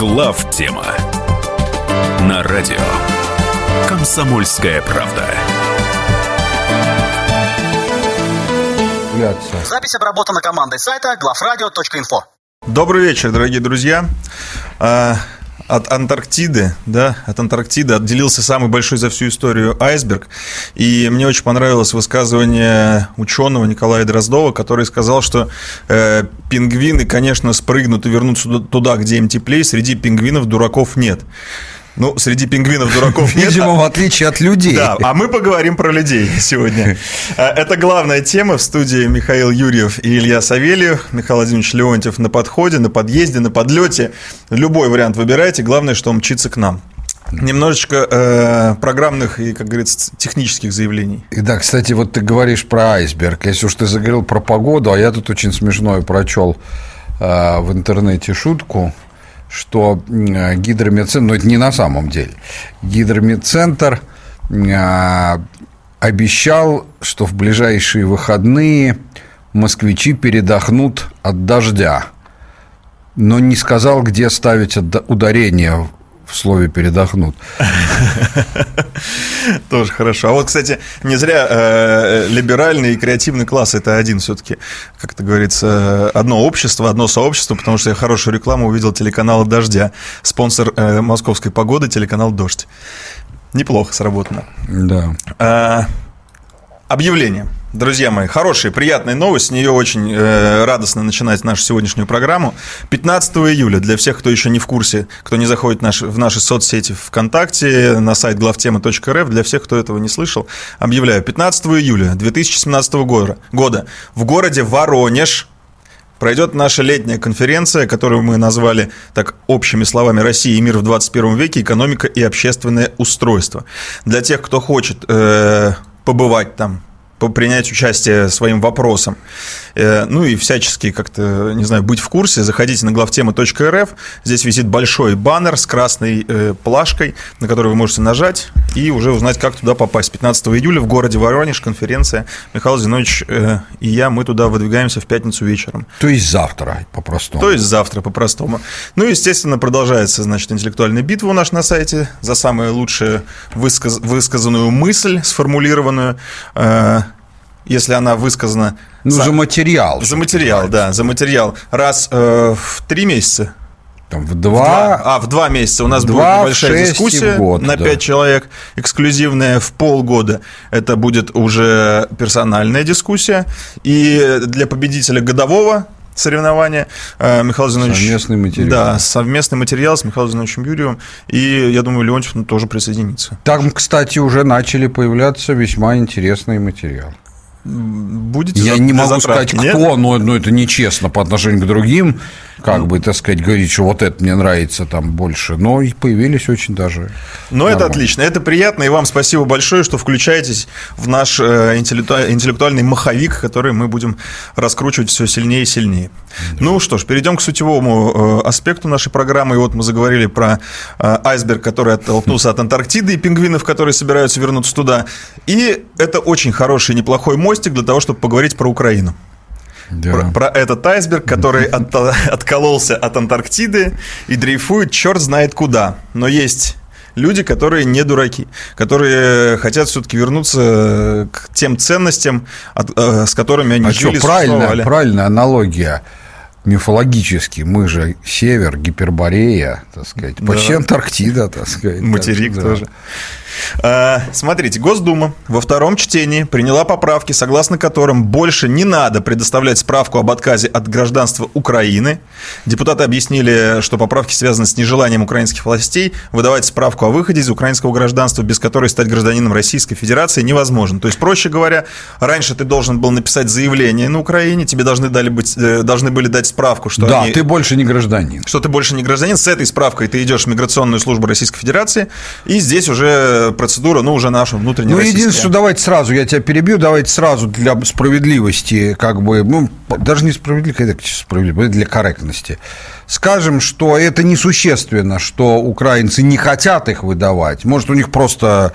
Глав тема на радио Комсомольская правда. Запись обработана командой сайта главрадио.инфо. Добрый вечер, дорогие друзья. От Антарктиды, да, от Антарктиды отделился самый большой за всю историю айсберг. И мне очень понравилось высказывание ученого Николая Дроздова, который сказал, что э, пингвины, конечно, спрыгнут и вернутся туда, где им теплее, среди пингвинов дураков нет. Ну, среди пингвинов дураков нет. Видимо, в отличие от людей. Да, а мы поговорим про людей сегодня. Э, это главная тема в студии Михаил Юрьев и Илья Савельев. Михаил Владимирович Леонтьев на подходе, на подъезде, на подлете. Любой вариант выбирайте. Главное, что он мчится к нам. Немножечко э, программных и, как говорится, технических заявлений. И да, кстати, вот ты говоришь про айсберг. Если уж ты заговорил про погоду, а я тут очень смешное прочел э, в интернете шутку что гидромедцентр, но это не на самом деле, гидромедцентр а, обещал, что в ближайшие выходные москвичи передохнут от дождя, но не сказал, где ставить ударение в слове передохнут. Тоже хорошо. А вот, кстати, не зря э, либеральный и креативный класс это один все-таки, как это говорится, одно общество, одно сообщество, потому что я хорошую рекламу увидел телеканала Дождя, спонсор э, московской погоды, телеканал Дождь. Неплохо сработано. Да. А, объявление. Друзья мои, хорошая, приятная новость, с нее очень э, радостно начинать нашу сегодняшнюю программу. 15 июля, для всех, кто еще не в курсе, кто не заходит в наши, в наши соцсети ВКонтакте, на сайт главтема.рф, для всех, кто этого не слышал, объявляю, 15 июля 2017 года, года в городе Воронеж пройдет наша летняя конференция, которую мы назвали так общими словами «Россия и мир в 21 веке. Экономика и общественное устройство». Для тех, кто хочет э, побывать там, принять участие своим вопросом. Э, ну и всячески как-то, не знаю, быть в курсе, заходите на главтема.рф. Здесь висит большой баннер с красной э, плашкой, на который вы можете нажать и уже узнать, как туда попасть. 15 июля в городе Воронеж конференция. Михаил Зинович э, и я, мы туда выдвигаемся в пятницу вечером. То есть завтра, по-простому. То есть завтра, по-простому. Ну, естественно, продолжается, значит, интеллектуальная битва у нас на сайте за самую лучшую высказ... высказанную мысль, сформулированную если она высказана... Ну, за, за материал. За материал, да, за материал. Раз э, в три месяца. Там в два... в два... А, в два месяца у нас два, будет небольшая дискуссия год, на пять да. человек, эксклюзивная в полгода. Это будет уже персональная дискуссия. И для победителя годового соревнования. Э, Михаил Зинович... Совместный материал. Да, совместный материал с Михаилом Зиновичем Юрьевым. И я думаю, Леонтьев тоже присоединится. Там, кстати, уже начали появляться весьма интересные материалы будете Я не могу сказать, нет? кто, но, но это нечестно по отношению к другим, как бы, так сказать, говорить, что вот это мне нравится там больше. Но и появились очень даже. Но это отлично, это приятно, и вам спасибо большое, что включаетесь в наш э, интеллектуальный маховик, который мы будем раскручивать все сильнее и сильнее. Да. Ну что ж, перейдем к сутевому э, аспекту нашей программы. И вот мы заговорили про э, айсберг, который оттолкнулся от Антарктиды, и пингвинов, которые собираются вернуться туда. И это очень хороший, неплохой мостик для того, чтобы поговорить про Украину. Да. Про, про этот айсберг, который от, откололся от Антарктиды и дрейфует черт знает куда. Но есть люди, которые не дураки, которые хотят все-таки вернуться к тем ценностям, от, э, с которыми они а жили, что, правильная, правильная аналогия мифологически. Мы же север, Гиперборея, так сказать, почти да. Антарктида, так сказать. Материк так, тоже. Да. А, смотрите, Госдума во втором чтении приняла поправки, согласно которым больше не надо предоставлять справку об отказе от гражданства Украины. Депутаты объяснили, что поправки связаны с нежеланием украинских властей выдавать справку о выходе из украинского гражданства, без которой стать гражданином Российской Федерации невозможно. То есть, проще говоря, раньше ты должен был написать заявление на Украине, тебе должны, дали быть, э, должны были дать справку, что да, они, ты больше не гражданин. Что ты больше не гражданин. С этой справкой ты идешь в миграционную службу Российской Федерации, и здесь уже процедура, ну, уже наша внутренняя. Ну, единственное, что давайте сразу, я тебя перебью, давайте сразу для справедливости, как бы, ну, даже не справедливости, для корректности. Скажем, что это несущественно, что украинцы не хотят их выдавать. Может, у них просто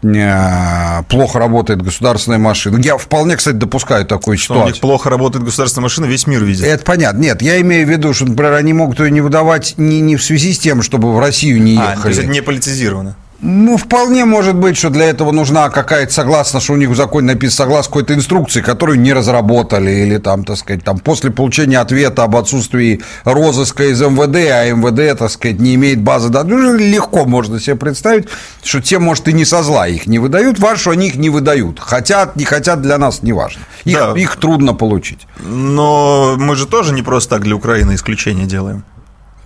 плохо работает государственная машина. Я вполне, кстати, допускаю такую Что у ситуацию. них плохо работает государственная машина, весь мир видит. Это понятно. Нет, я имею в виду, что, например, они могут ее не выдавать не, не в связи с тем, чтобы в Россию не А, ехали. то есть это не политизировано. Ну, вполне может быть, что для этого нужна какая-то, согласно, что у них в законе написано, согласно какой-то инструкции, которую не разработали, или там, так сказать, там, после получения ответа об отсутствии розыска из МВД, а МВД, так сказать, не имеет базы данных, ну, легко можно себе представить, что те, может, и не со зла их не выдают, что они их не выдают. Хотят, не хотят, для нас не важно. Их, Да. их трудно получить. Но мы же тоже не просто так для Украины исключение делаем.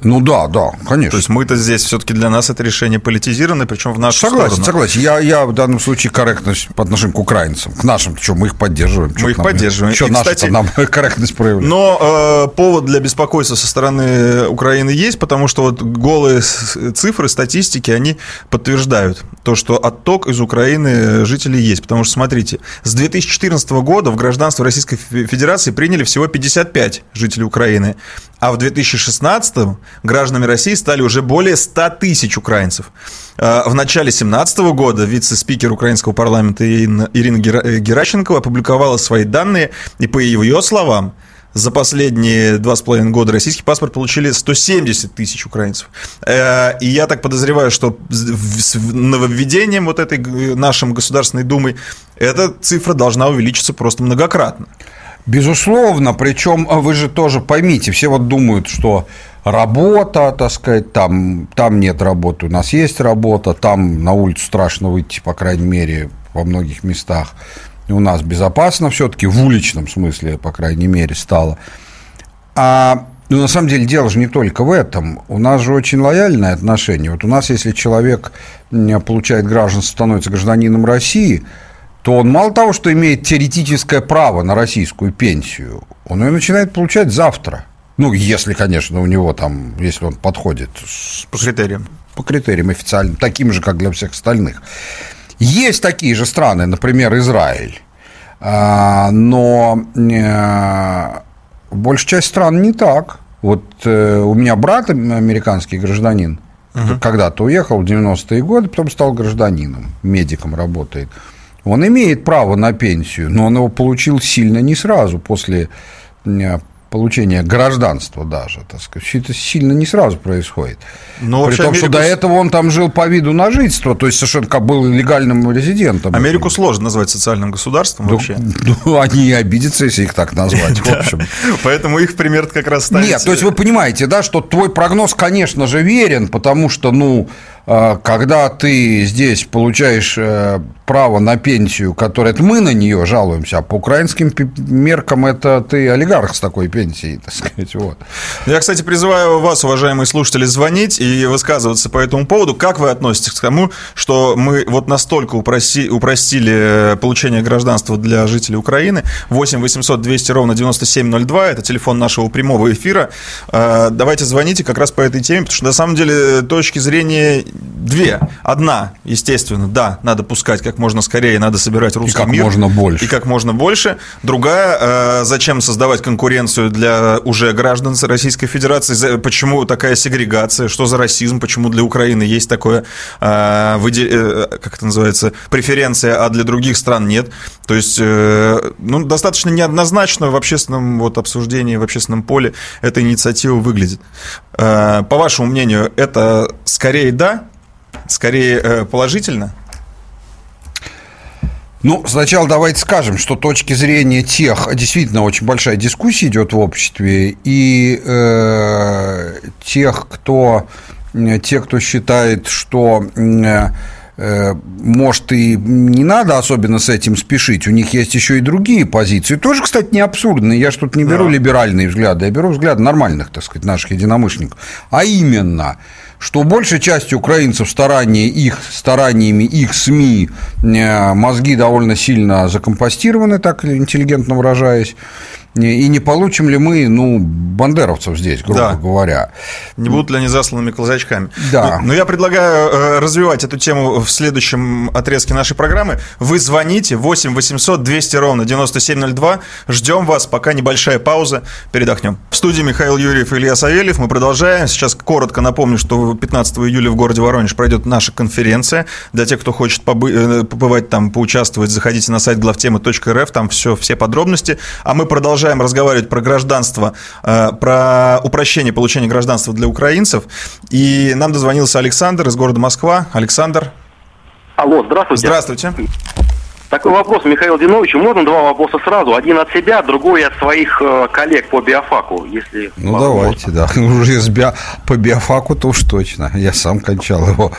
Ну да, да, конечно. То есть мы-то здесь все-таки для нас это решение политизировано, причем в нашу Согласен, сторону. согласен. Я, я в данном случае корректность по отношению к украинцам. К нашим, что мы их поддерживаем. Мы их поддерживаем. Что наши кстати, нам корректность проявляют. Но э, повод для беспокойства со стороны Украины есть, потому что вот голые цифры, статистики, они подтверждают то, что отток из Украины жителей есть. Потому что, смотрите, с 2014 года в гражданство Российской Фе- Федерации приняли всего 55 жителей Украины, а в 2016 гражданами России стали уже более 100 тысяч украинцев. Э, В начале 2017 года вице-спикер украинского парламента Ирина э, Геращенкова опубликовала свои данные, и по ее словам, за последние два с половиной года российский паспорт получили 170 тысяч украинцев. Э, И я так подозреваю, что с нововведением вот этой нашим Государственной Думой эта цифра должна увеличиться просто многократно. Безусловно, причем а вы же тоже поймите, все вот думают, что работа, так сказать, там, там нет работы, у нас есть работа, там на улицу страшно выйти, по крайней мере, во многих местах. У нас безопасно все-таки, в уличном смысле, по крайней мере, стало. А ну, на самом деле дело же не только в этом. У нас же очень лояльное отношение. Вот у нас, если человек получает гражданство, становится гражданином России, то он мало того, что имеет теоретическое право на российскую пенсию, он ее начинает получать завтра. Ну, если, конечно, у него там, если он подходит По критериям. по критериям официальным, таким же, как для всех остальных. Есть такие же страны, например, Израиль, А, но э, большая часть стран не так. Вот э, у меня брат ам- американский гражданин, когда-то уехал в 90-е годы, потом стал гражданином, медиком работает. Он имеет право на пенсию, но он его получил сильно не сразу после э, получения гражданства даже, так сказать. Это сильно не сразу происходит. Но При том, что Америку до с- этого он там жил по виду на жительство, то есть совершенно как был легальным резидентом. Америку сложно назвать социальным государством Ну, вообще. ну, они и обидятся, если их так назвать, в общем. Поэтому их пример как раз ставится. Нет, то есть вы понимаете, да, что твой прогноз, конечно же, верен, потому что, ну, когда ты здесь получаешь э, право на пенсию, которая, это мы на нее жалуемся, а по украинским меркам это ты олигарх с такой пенсией, так сказать, вот. Я, кстати, призываю вас, уважаемые слушатели, звонить и высказываться по этому поводу. Как вы относитесь к тому, что мы вот настолько упроси- упростили э, получение гражданства для жителей Украины? 8 800 200 ровно 9702, это телефон нашего прямого эфира. Э, Давайте звоните как раз по этой теме, потому что на самом деле точки зрения две. Одна, естественно, да, надо пускать как можно скорее, надо собирать русский как мир. можно больше. И как можно больше. Другая, э, зачем создавать конкуренцию для уже граждан Российской Федерации? Почему такая сегрегация? Что за расизм? Почему для Украины есть такое, э, э, как это называется, преференция, а для других стран нет? То есть, ну, достаточно неоднозначно в общественном вот, обсуждении, в общественном поле эта инициатива выглядит. Э, По вашему мнению, это скорее да, скорее э, положительно? Ну, сначала давайте скажем, что точки зрения тех, действительно очень большая дискуссия идет в обществе, и э, тех, кто, те, кто считает, что э, может и не надо особенно с этим спешить, у них есть еще и другие позиции, тоже, кстати, не абсурдные, я тут не беру Да. либеральные взгляды, я беру взгляды нормальных, так сказать, наших единомышленников, а именно – что большей частью украинцев старания их, стараниями их СМИ э, мозги довольно сильно закомпостированы, так интеллигентно выражаясь, И не получим ли мы, ну, бандеровцев здесь, грубо Да. говоря. Не будут ли они засланными казачками? Да. Ну, Но я предлагаю э, развивать эту тему в следующем отрезке нашей программы. Вы звоните 8 800 200 ровно 9702. Ждем вас, пока небольшая пауза. Передохнем. В студии Михаил Юрьев и Илья Савельев. Мы продолжаем. Сейчас коротко напомню, что 15 июля в городе Воронеж пройдет наша конференция. Для тех, кто хочет э, побывать там, поучаствовать, заходите на сайт главтемы.рф. Там все, все подробности. А мы продолжаем разговаривать про гражданство, э, про упрощение получения гражданства для украинцев. И нам дозвонился Александр из города Москва. Александр, Алло, здравствуйте. здравствуйте. Такой вопрос Михаилу Диновичу. Можно два вопроса сразу? Один от себя, другой от своих э, коллег по биофаку, если Ну, возможно. давайте, да. Уже с био- по биофаку-то уж точно. Я сам кончал его.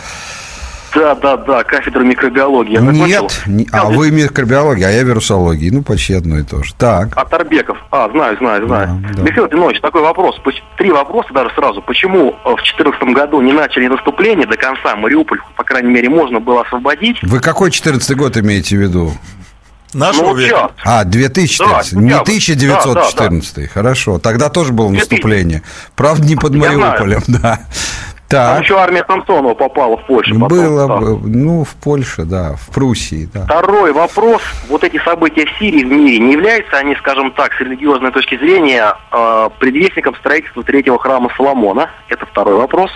Да, да, да, кафедра микробиологии. Я. Нет, не- а вы микробиология, а я вирусология. Ну, почти одно и то же. Так. От Арбеков. А, знаю, знаю, знаю. Да, да. Михаил Динович, такой вопрос. Три вопроса даже сразу. Почему э, в 2014 году не начали наступление до конца? Мариуполь, по крайней мере, можно было освободить. Вы какой 14 год имеете в виду? Нашего Ну, века. сейчас. А, 2014. Да, не да, 1914. Хорошо. Тогда тоже было 2000. наступление. Правда, не под Я знаю. Мариуполем, да. Там Так. еще армия Самсонова попала в Польшу. потом. Было, Да. ну, в Польше, да, в Пруссии, да. Второй вопрос. Вот эти события в Сирии, в мире, не являются они, скажем так, с религиозной точки зрения, э, предвестником строительства третьего храма Соломона? Это второй вопрос.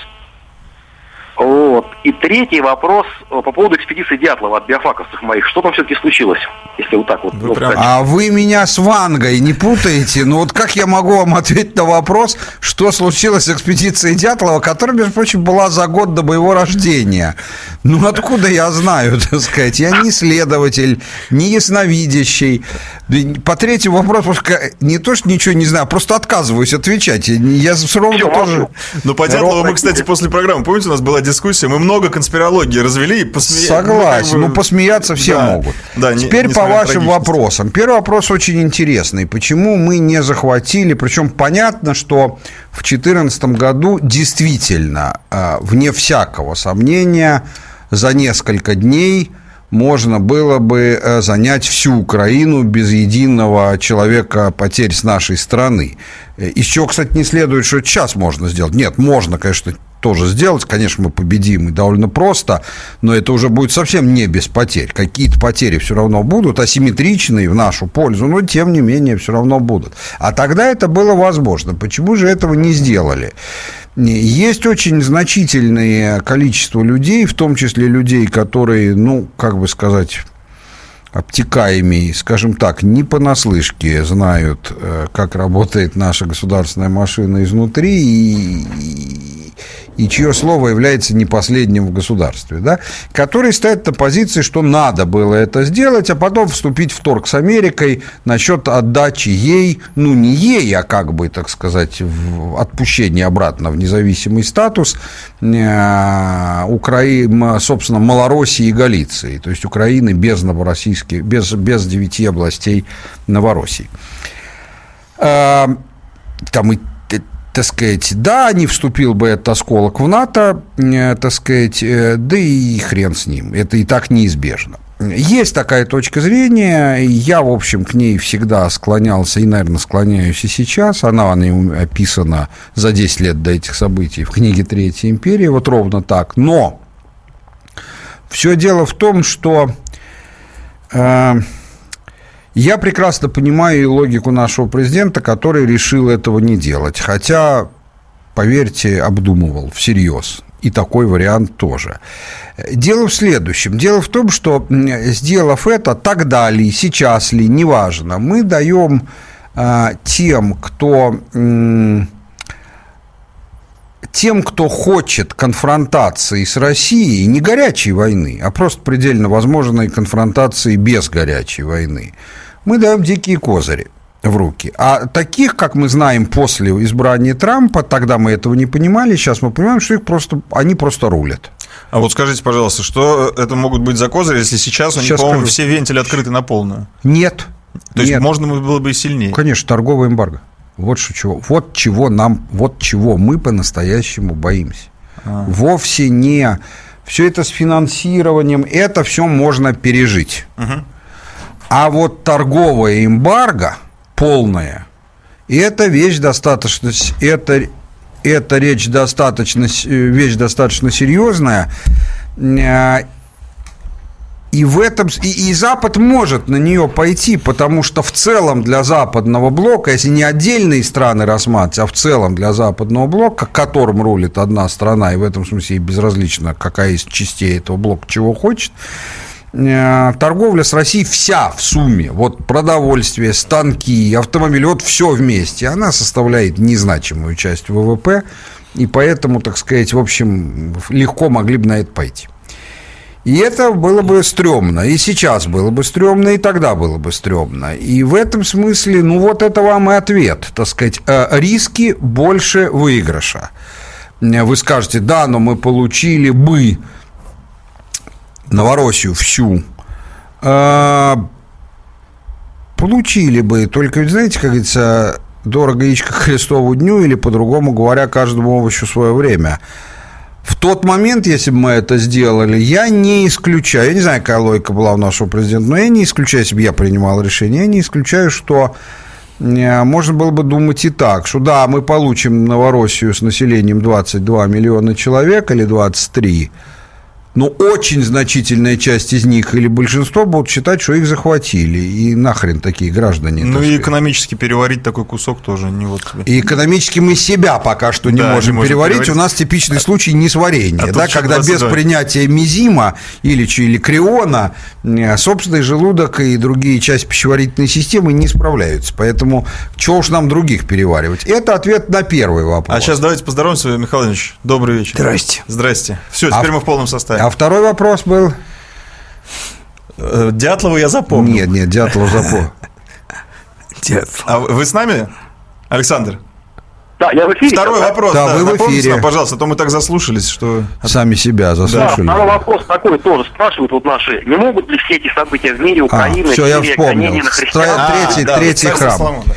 Вот. И третий вопрос э, по поводу экспедиции Дятлова от биофаковцев моих. Что там все-таки случилось, если вот так вот? Вы ну, прям-? А вы меня с Вангой не путаете? Ну вот как я могу вам ответить на вопрос, что случилось с экспедицией Дятлова, которая, между прочим, была за год до моего рождения? Ну откуда я знаю, так сказать? Я не исследователь, не ясновидящий. По третьему вопросу просто не то, что ничего не знаю, а просто отказываюсь отвечать. Я все равно Всё, тоже... Ну, по Дятлову мы, Ровно. кстати, после программы, помните, у нас была дискуссия, мы много конспирологии развели и посмеялись. Согласен. Ну, посмеяться все Да. могут. Да, не- Теперь по несмотря на вашим вопросам. Первый вопрос очень интересный. Почему мы не захватили? Причем понятно, что в 2014 году действительно, э, вне всякого сомнения, за несколько дней можно было бы э, занять всю Украину без единого человека потерь с нашей страны. Э, Из чего, кстати, не следует, что сейчас можно сделать. Нет, можно, конечно, тоже сделать. Конечно, мы победим и довольно просто, но это уже будет совсем не без потерь. Какие-то потери все равно будут, асимметричные в нашу пользу, но тем не менее все равно будут. А тогда это было возможно. Почему же этого не сделали? Есть очень значительное количество людей, в том числе людей, которые, ну, как бы сказать, обтекаемые, скажем так, не понаслышке знают, э, как работает наша государственная машина изнутри и, и, чье слово является не последним в государстве, да, которые стоят на позиции, что надо было это сделать, а потом вступить в торг с Америкой насчет отдачи ей, ну не ей, а как бы, так сказать, в отпущение обратно в независимый статус э, Украины, собственно, Малороссии и Галиции, то есть Украины без новороссийских, без, без девяти областей Новороссии. Э, Там и так сказать, да, не вступил бы этот осколок в НАТО, э, так сказать, э, да и хрен с ним. Это и так неизбежно. Есть такая точка зрения, я, в общем, к ней всегда склонялся и, наверное, склоняюсь и сейчас. Она, она описана за 10 лет до этих событий в книге «Третья империя», вот ровно так. Но все дело в том, что э, я прекрасно понимаю и логику нашего президента, который решил этого не делать. Хотя, поверьте, обдумывал всерьез. И такой вариант тоже. Дело в следующем. Дело в том, что, сделав это, тогда ли, сейчас ли, неважно, мы даем а, тем, кто... тем, кто хочет конфронтации с Россией, не горячей войны, а просто предельно возможной конфронтации без горячей войны, мы даем дикие козыри в руки. А таких, как мы знаем после избрания Трампа, тогда мы этого не понимали, сейчас мы понимаем, что их просто, они просто рулят. А вот скажите, пожалуйста, что это могут быть за козыри, если сейчас у них, по-моему, скажу. все вентили открыты на полную? Нет. То есть Нет. можно было бы и сильнее. Конечно, торговая эмбарго. Вот что чего. Вот чего нам, вот чего мы по-настоящему боимся. Вовсе не все это с финансированием, это все можно пережить. А вот торговая эмбарго полная, И эта вещь достаточно, это, эта речь достаточно, вещь достаточно серьезная. Э, и в этом и, и Запад может на нее пойти, потому что в целом для западного блока, если не отдельные страны рассматривать, а в целом для западного блока, которым рулит одна страна, и в этом смысле и безразлично, какая из частей этого блока чего хочет, э, торговля с Россией вся в сумме, вот продовольствие, станки, автомобили, вот все вместе, она составляет незначимую часть ВВП, и поэтому, так сказать, в общем, легко могли бы на это пойти. И это было бы стрёмно. И сейчас было бы стрёмно, и тогда было бы стрёмно. И в этом смысле, ну вот это вам и ответ. Так сказать, э, риски больше выигрыша. Вы скажете, да, но мы получили бы Новороссию всю. Э, получили бы. Только, знаете, как говорится, дорого яичко Христову дню, или, по-другому говоря, каждому овощу свое время – в тот момент, если бы мы это сделали, я не исключаю, я не знаю, какая логика была у нашего президента, но я не исключаю, если бы я принимал решение, я не исключаю, что э, можно было бы думать и так, что да, мы получим Новороссию с населением 22 миллиона человек или 23, но очень значительная часть из них или большинство будут считать, что их захватили. И нахрен такие граждане. Ну и экономически переварить такой кусок тоже не вот. И экономически мы себя пока что не, да, можем, не можем переварить. переварить. У нас типичный случай несварения, а да, когда без принятия мизима или, или криона э, собственный желудок и другие части пищеварительной системы не справляются. Поэтому чего уж нам других переваривать? Это ответ на первый вопрос. А сейчас давайте поздороваемся, Михаил Ильич. Добрый вечер. Здрасте. Здрасте. Все, теперь а мы в полном составе. А второй вопрос был? Э, Дятлова я запомнил. Нет, нет, Дятлов запомнил. Дятлов. А вы с нами, Александр? Да, я в эфире. Второй вопрос. Да, да, вы в эфире. Нам, пожалуйста, а то мы так заслушались, что... Сами себя заслушали. Да, второй вопрос такой тоже спрашивают вот наши. Не могут ли все эти события в мире, Украины, а, все, я вспомнил. Третий, а, третий храм. Соломон, да.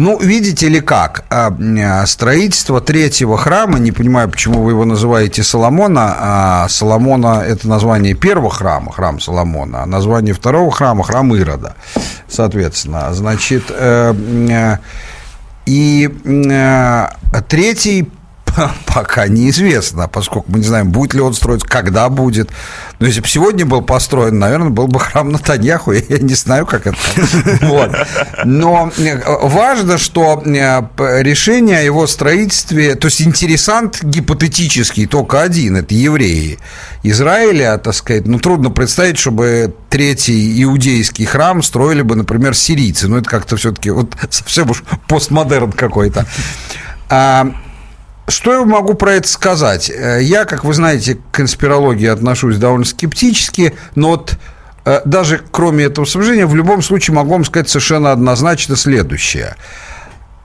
Ну, видите ли как, а, а, строительство третьего храма, не понимаю, почему вы его называете Соломона, а Соломона – это название первого храма, храм Соломона, а название второго храма – храм Ирода, соответственно. Значит, э, э, и э, третий пока неизвестно, поскольку мы не знаем, будет ли он строить, когда будет. Но если бы сегодня был построен, наверное, был бы храм Натаньяху, я не знаю, как это. Но э, важно, что э, решение о его строительстве, то есть интересант гипотетический только один, это евреи Израиля, так сказать, ну, трудно представить, чтобы третий иудейский храм строили бы, например, сирийцы. Ну, это как-то все-таки вот совсем уж постмодерн какой-то. Что я могу про это сказать? Э, я, как вы знаете, к конспирологии отношусь довольно скептически, но вот э, даже кроме этого соображения, в любом случае могу вам сказать совершенно однозначно следующее.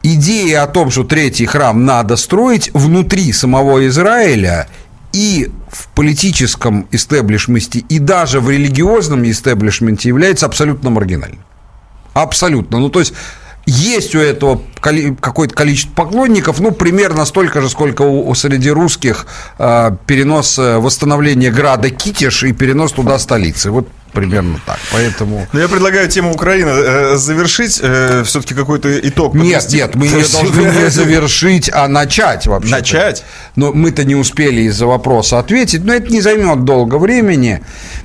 Идея о том, что третий храм надо строить внутри самого Израиля и в политическом истеблишменте, и даже в религиозном истеблишменте является абсолютно маргинальным. Абсолютно. Ну, то есть есть у этого какое-то количество поклонников, ну, примерно столько же, сколько у, среди русских э, перенос восстановления града Китиш и перенос туда столицы. Вот примерно так. Поэтому... Но я предлагаю тему Украины э, завершить, э, все-таки какой-то итог. Нет, нет, мы ее должны не завершить, а начать вообще. Начать? Но мы-то не успели из-за вопроса ответить, но это не займет долго времени.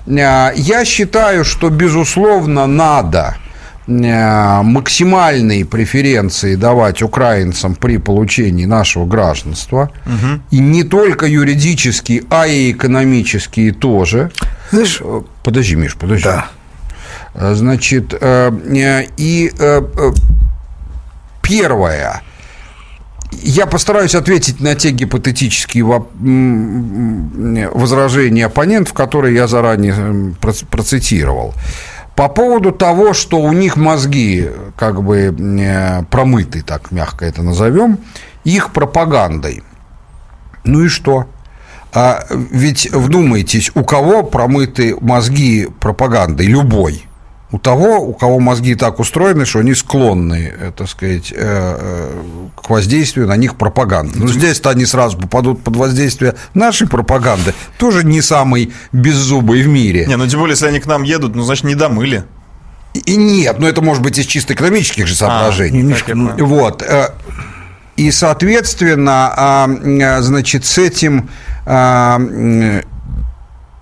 Э, я считаю, что, безусловно, надо максимальные преференции давать украинцам при получении нашего гражданства. Угу. И не только юридические, а и экономические тоже. Знаешь, э, подожди, Миш, подожди. Да. Э, значит, и первое. Я постараюсь ответить на те гипотетические возражения оппонентов, которые я заранее процитировал. По поводу того, что у них мозги как бы э, промыты, так мягко это назовем, их пропагандой. Ну и что? А ведь вдумайтесь, у кого промыты мозги пропагандой? Любой у того, у кого мозги так устроены, что они склонны, э, так сказать, э, э, к воздействию на них пропаганды. Но здесь-то они сразу попадут под воздействие нашей пропаганды, тоже не самый беззубый в мире. Не, ну тем более, если они к нам едут, ну, значит, не домыли. И нет, но это может быть из чисто экономических же соображений. А, немножко, ну, вот. И, соответственно, а, значит, с этим а,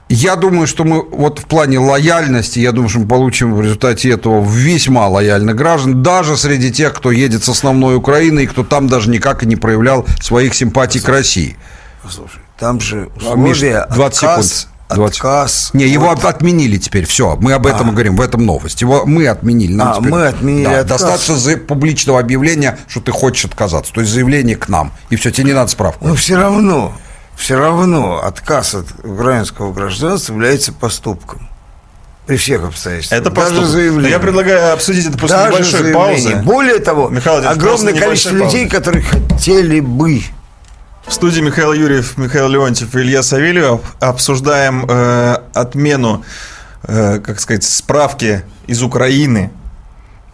я думаю, что мы вот в плане лояльности, я думаю, что мы получим в результате этого весьма лояльных граждан, даже среди тех, кто едет с основной Украины и кто там даже никак и не проявлял своих симпатий к России. Слушай, там же условия, Миш, 20 отказ, секунд. 20. отказ. Не, его от... отменили теперь, все, мы об этом а. говорим, в этом новость. Его мы отменили. Нам а, теперь... мы отменили да, отказ. Достаточно за... публичного объявления, что ты хочешь отказаться, то есть заявление к нам, и все, тебе не надо справку. Но все равно, все равно отказ от украинского гражданства является поступком. При всех обстоятельствах. Это Даже заявление. Я предлагаю обсудить это после Даже небольшой заявление. паузы. Более того, Михаил огромное количество людей, паузы. которые хотели бы в студии Михаил Юрьев, Михаил Леонтьев и Илья Савельев обсуждаем э, отмену, э, как сказать, справки из Украины.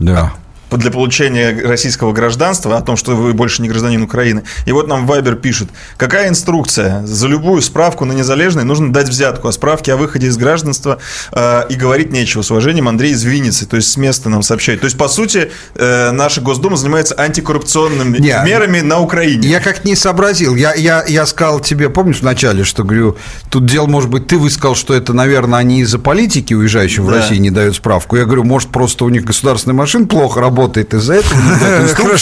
Да для получения российского гражданства, о том, что вы больше не гражданин Украины. И вот нам Вайбер пишет, какая инструкция? За любую справку на незалежный нужно дать взятку, а справки о выходе из гражданства э, и говорить нечего. С уважением, Андрей из Винницы, то есть с места нам сообщает. То есть, по сути, э, наша Госдума занимается антикоррупционными не, мерами на Украине. Я как не сообразил. Я, я, я сказал тебе, помнишь, вначале, что говорю, тут дело, может быть, ты высказал, что это, наверное, они из-за политики, уезжающих да. в Россию, не дают справку. Я говорю, может, просто у них государственная машина плохо работает, работает из-за этого.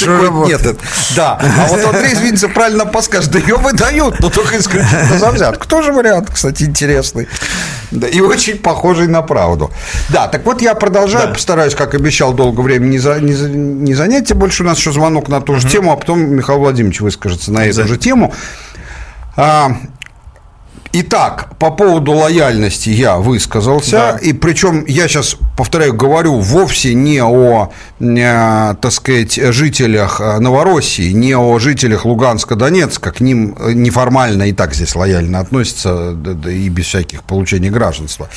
Работает. Нет, да. А вот Андрей Звинцев правильно подскажет, да ее выдают, но только исключительно за взятку. Тоже вариант, кстати, интересный. Да, и очень похожий на правду. Да, так вот я продолжаю, да. постараюсь, как обещал, долго времени не, за, не, не занять. Тем больше у нас еще звонок на ту же угу. тему, а потом Михаил Владимирович выскажется на эту же тему. А, Итак, по поводу лояльности я высказался, да. и причем я сейчас, повторяю, говорю вовсе не о, э, так сказать, жителях э, Новороссии, не о жителях Луганска, Донецка, к ним неформально и так здесь лояльно относятся, и без всяких получений гражданства.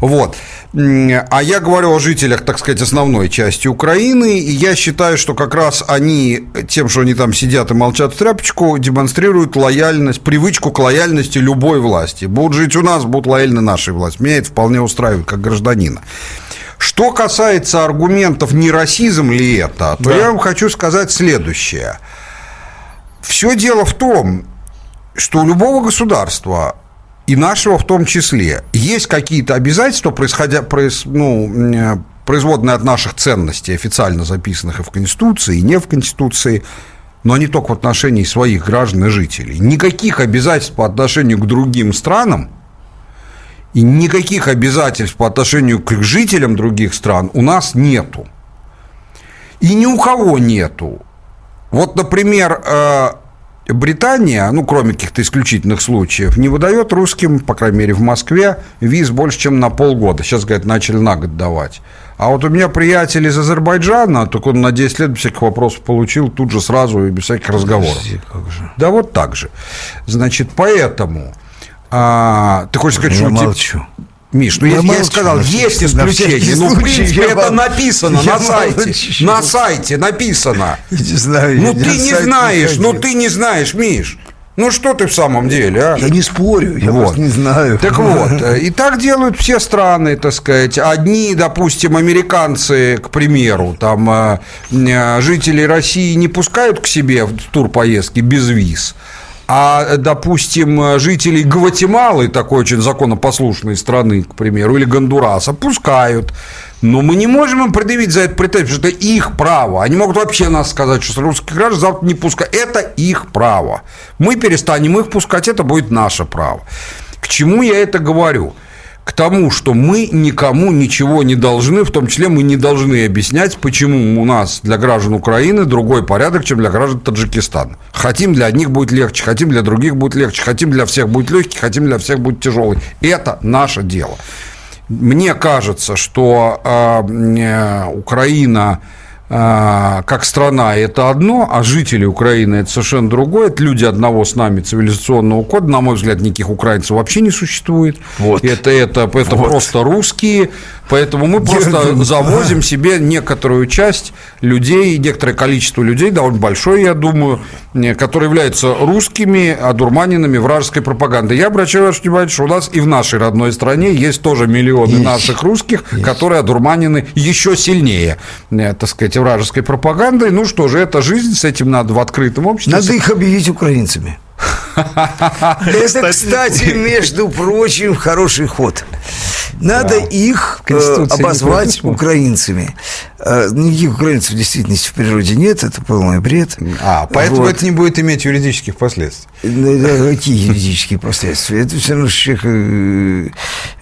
Вот. А я говорю о жителях, так сказать, основной части Украины, и я считаю, что как раз они, тем, что они там сидят и молчат в тряпочку, демонстрируют лояльность, привычку к лояльности любой власти власти. Будут жить у нас, будут лояльны нашей власти. Меня это вполне устраивает как гражданина. Что касается аргументов, не расизм ли это, то да. я вам хочу сказать следующее. Все дело в том, что у любого государства и нашего в том числе есть какие-то обязательства, происходя, проис, ну, производные от наших ценностей, официально записанных и в Конституции, и не в Конституции, но они только в отношении своих граждан и жителей. Никаких обязательств по отношению к другим странам и никаких обязательств по отношению к жителям других стран у нас нету. И ни у кого нету. Вот, например, э, Британия, ну, кроме каких-то исключительных случаев, не выдает русским, по крайней мере, в Москве, виз больше, чем на полгода. Сейчас, говорят, начали на год давать. А вот у меня приятель из Азербайджана, только он на 10 лет без всяких вопросов получил, тут же сразу и без всяких разговоров. Подожди, как же. Да вот так же. Значит, поэтому... А, ты хочешь сказать, я что... молчу. Миш, ну я, я, я сказал, есть исключения. Ну, в принципе, это написано на сайте. На сайте написано. Не знаю, ну, ты не знаешь, ну, ты не знаешь, Миш. Ну что ты в самом деле, а? Я не спорю, я вот. не знаю. Так вот, э, и так делают все страны, так сказать. Одни, допустим, американцы, к примеру, там э, э, жители России не пускают к себе в турпоездки без виз. А, допустим, жителей Гватемалы, такой очень законопослушной страны, к примеру, или Гондураса, пускают. Но мы не можем им предъявить за это претензию, что это их право. Они могут вообще нас сказать, что русских граждан завтра не пускать. Это их право. Мы перестанем их пускать, это будет наше право. К чему я это говорю? К тому, что мы никому ничего не должны, в том числе мы не должны объяснять, почему у нас для граждан Украины другой порядок, чем для граждан Таджикистана. Хотим для одних будет легче, хотим для других будет легче, хотим для всех будет легкий, хотим для всех будет тяжелый. Это наше дело. Мне кажется, что э, Украина а, как страна это одно, а жители Украины это совершенно другое. Это люди одного с нами цивилизационного кода. На мой взгляд, никаких украинцев вообще не существует. Вот. Это, это, это Вот. просто русские. Поэтому мы просто завозим себе некоторую часть людей, некоторое количество людей, довольно большое, я думаю, не, которые являются русскими, одурманенными вражеской пропагандой. Я обращаю ваше внимание, что у нас и в нашей родной стране есть тоже миллионы Есть. наших русских, которые одурманены еще сильнее, э, так сказать, вражеской пропагандой. Ну что же, это жизнь, с этим надо в открытом обществе. Надо их объявить украинцами. Это, кстати, между прочим, хороший ход. Надо их э, не обозвать украинцами. Э, Никаких украинцев в действительности в природе нет, это полный бред. А, поэтому Вот. это не будет иметь юридических последствий. Да, Какие юридические последствия? Это все равно, человека э,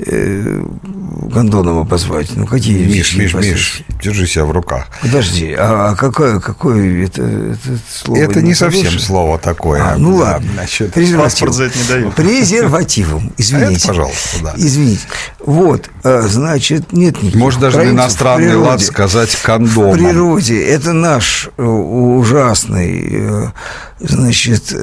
э, Гондонова позвать. Ну, какие Миш, юридические Миш, последствия? Миш, держи себя в руках. Подожди, а какое, какое это, это слово? Это не совсем хорошее? слово такое. А, ну Да, ладно. значит, Презерватив. паспорт за это не дают. Презервативом, извините. Это, пожалуйста, да. Извините. Вот, э, значит, нет никаких Может, даже на в иностранный лад сказать В кондомом. природе это наш э, ужасный, э, значит,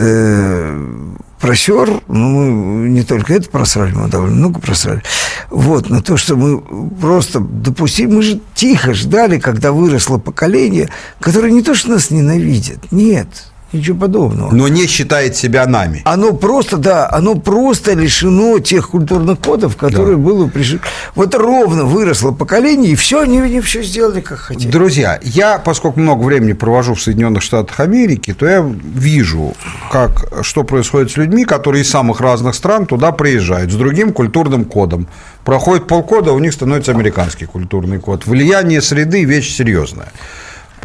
просер. Ну, мы не только это просрали, мы довольно много просрали. Вот, но то, что мы просто допустили, мы же тихо ждали, когда выросло поколение, которое не то, что нас ненавидит, нет, ничего подобного. Но не считает себя нами. Оно просто, да, оно просто лишено тех культурных кодов, которые было пришли. Вот ровно выросло поколение, и все, они, они все сделали, как хотели. Друзья, я, поскольку много времени провожу в Соединенных Штатах Америки, то я вижу, как, что происходит с людьми, которые из самых разных стран туда приезжают с другим культурным кодом. Проходит полгода, у них становится американский культурный код. Влияние среды – вещь серьезная.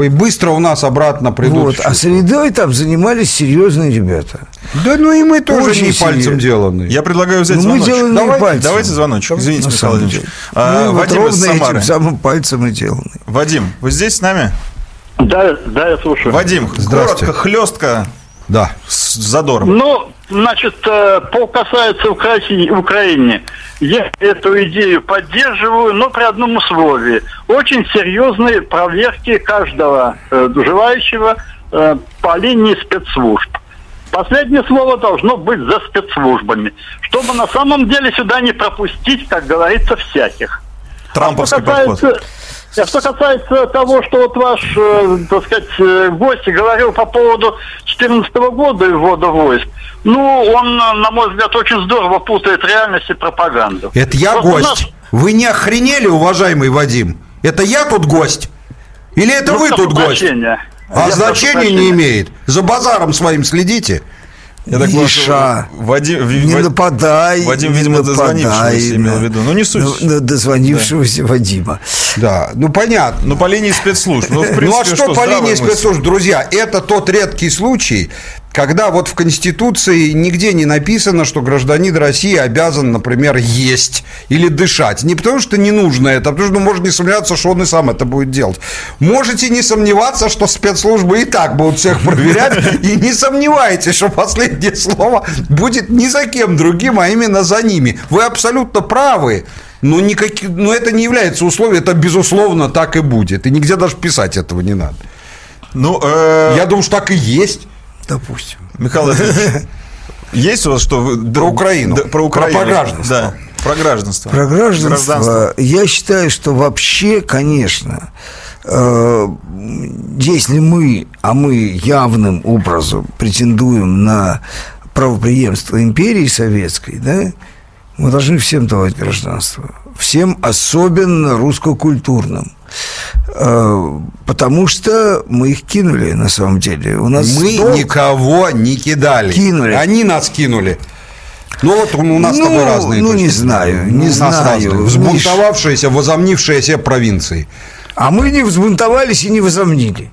И быстро у нас обратно придут. Вот, а средой там занимались серьезные ребята. Да ну и мы тоже Очень не пальцем серьезно. деланы. Я предлагаю взять Ну, мы звоночек. делаем давайте, пальцем. давайте звоночек. Извините, На Михаил Владимирович. А, Ну, вот Вадим из ровно Самары. этим самым пальцем и деланы. Вадим, вы здесь с нами? Да, да, я слушаю. Вадим, Здравствуйте. коротко, хлестко, Да. с задором. Ну, значит, э, по касается Украине, Украине, я эту идею поддерживаю, но при одном условии. Очень серьезные проверки каждого э, желающего э, по линии спецслужб. Последнее слово должно быть за спецслужбами, чтобы на самом деле сюда не пропустить, как говорится, всяких. Трамповский что касается, подход. А что касается того, что вот ваш, э, так сказать, э, гость говорил по поводу 2014 года и ввода войск, ну, он, э, на мой взгляд, очень здорово путает реальность и пропаганду. Это я у гость. нас- Вы не охренели, уважаемый Вадим? Это я тут гость? Или это Ну, вы тут гость? прощения. А Я значения не имеет. За базаром своим следите. Я так Миша, что Вадим, Не Вад- нападай. Вадим, не видимо, нападай дозвонившегося имел в виду. Ну, не суть. на дозвонившегося Вадима. Да, ну понятно. Ну, по линии спецслужб. Ну, в принципе, ну а что, по здравая линии мысль. спецслужб, друзья, это тот редкий случай, когда вот в Конституции нигде не написано, что гражданин России обязан, например, есть или дышать. Не потому, что не нужно это, а потому что ну, можно не сомневаться, что он и сам это будет делать. Можете не сомневаться, что спецслужбы и так будут всех проверять, и не сомневайтесь, что последнее слово будет не за кем другим, а именно за ними. Вы абсолютно правы. Но, никаки- но это не является условием, это безусловно так и будет. И нигде даже писать этого не надо. Ну, э, Я думаю, что так и есть. Допустим. Михаил Владимирович, есть у вас что? вы- Про Украину. Да, про Украину. Про гражданство. Да, про гражданство. Про гражданство, Гражданство. я считаю, что вообще, конечно, э, если мы, а мы явным образом претендуем на правопреемство империи советской, да, мы должны всем давать гражданство. Всем, особенно русско-культурным. Э, Потому что мы их кинули, на самом деле. У нас Мы долг- никого не кидали. Кинули. Они нас кинули. Ну вот у нас с Ну, тобой разные ну, точки не знаю, Ну, не знаю. Взбунтовавшиеся, возомнившиеся провинции. А мы не взбунтовались и не возомнили.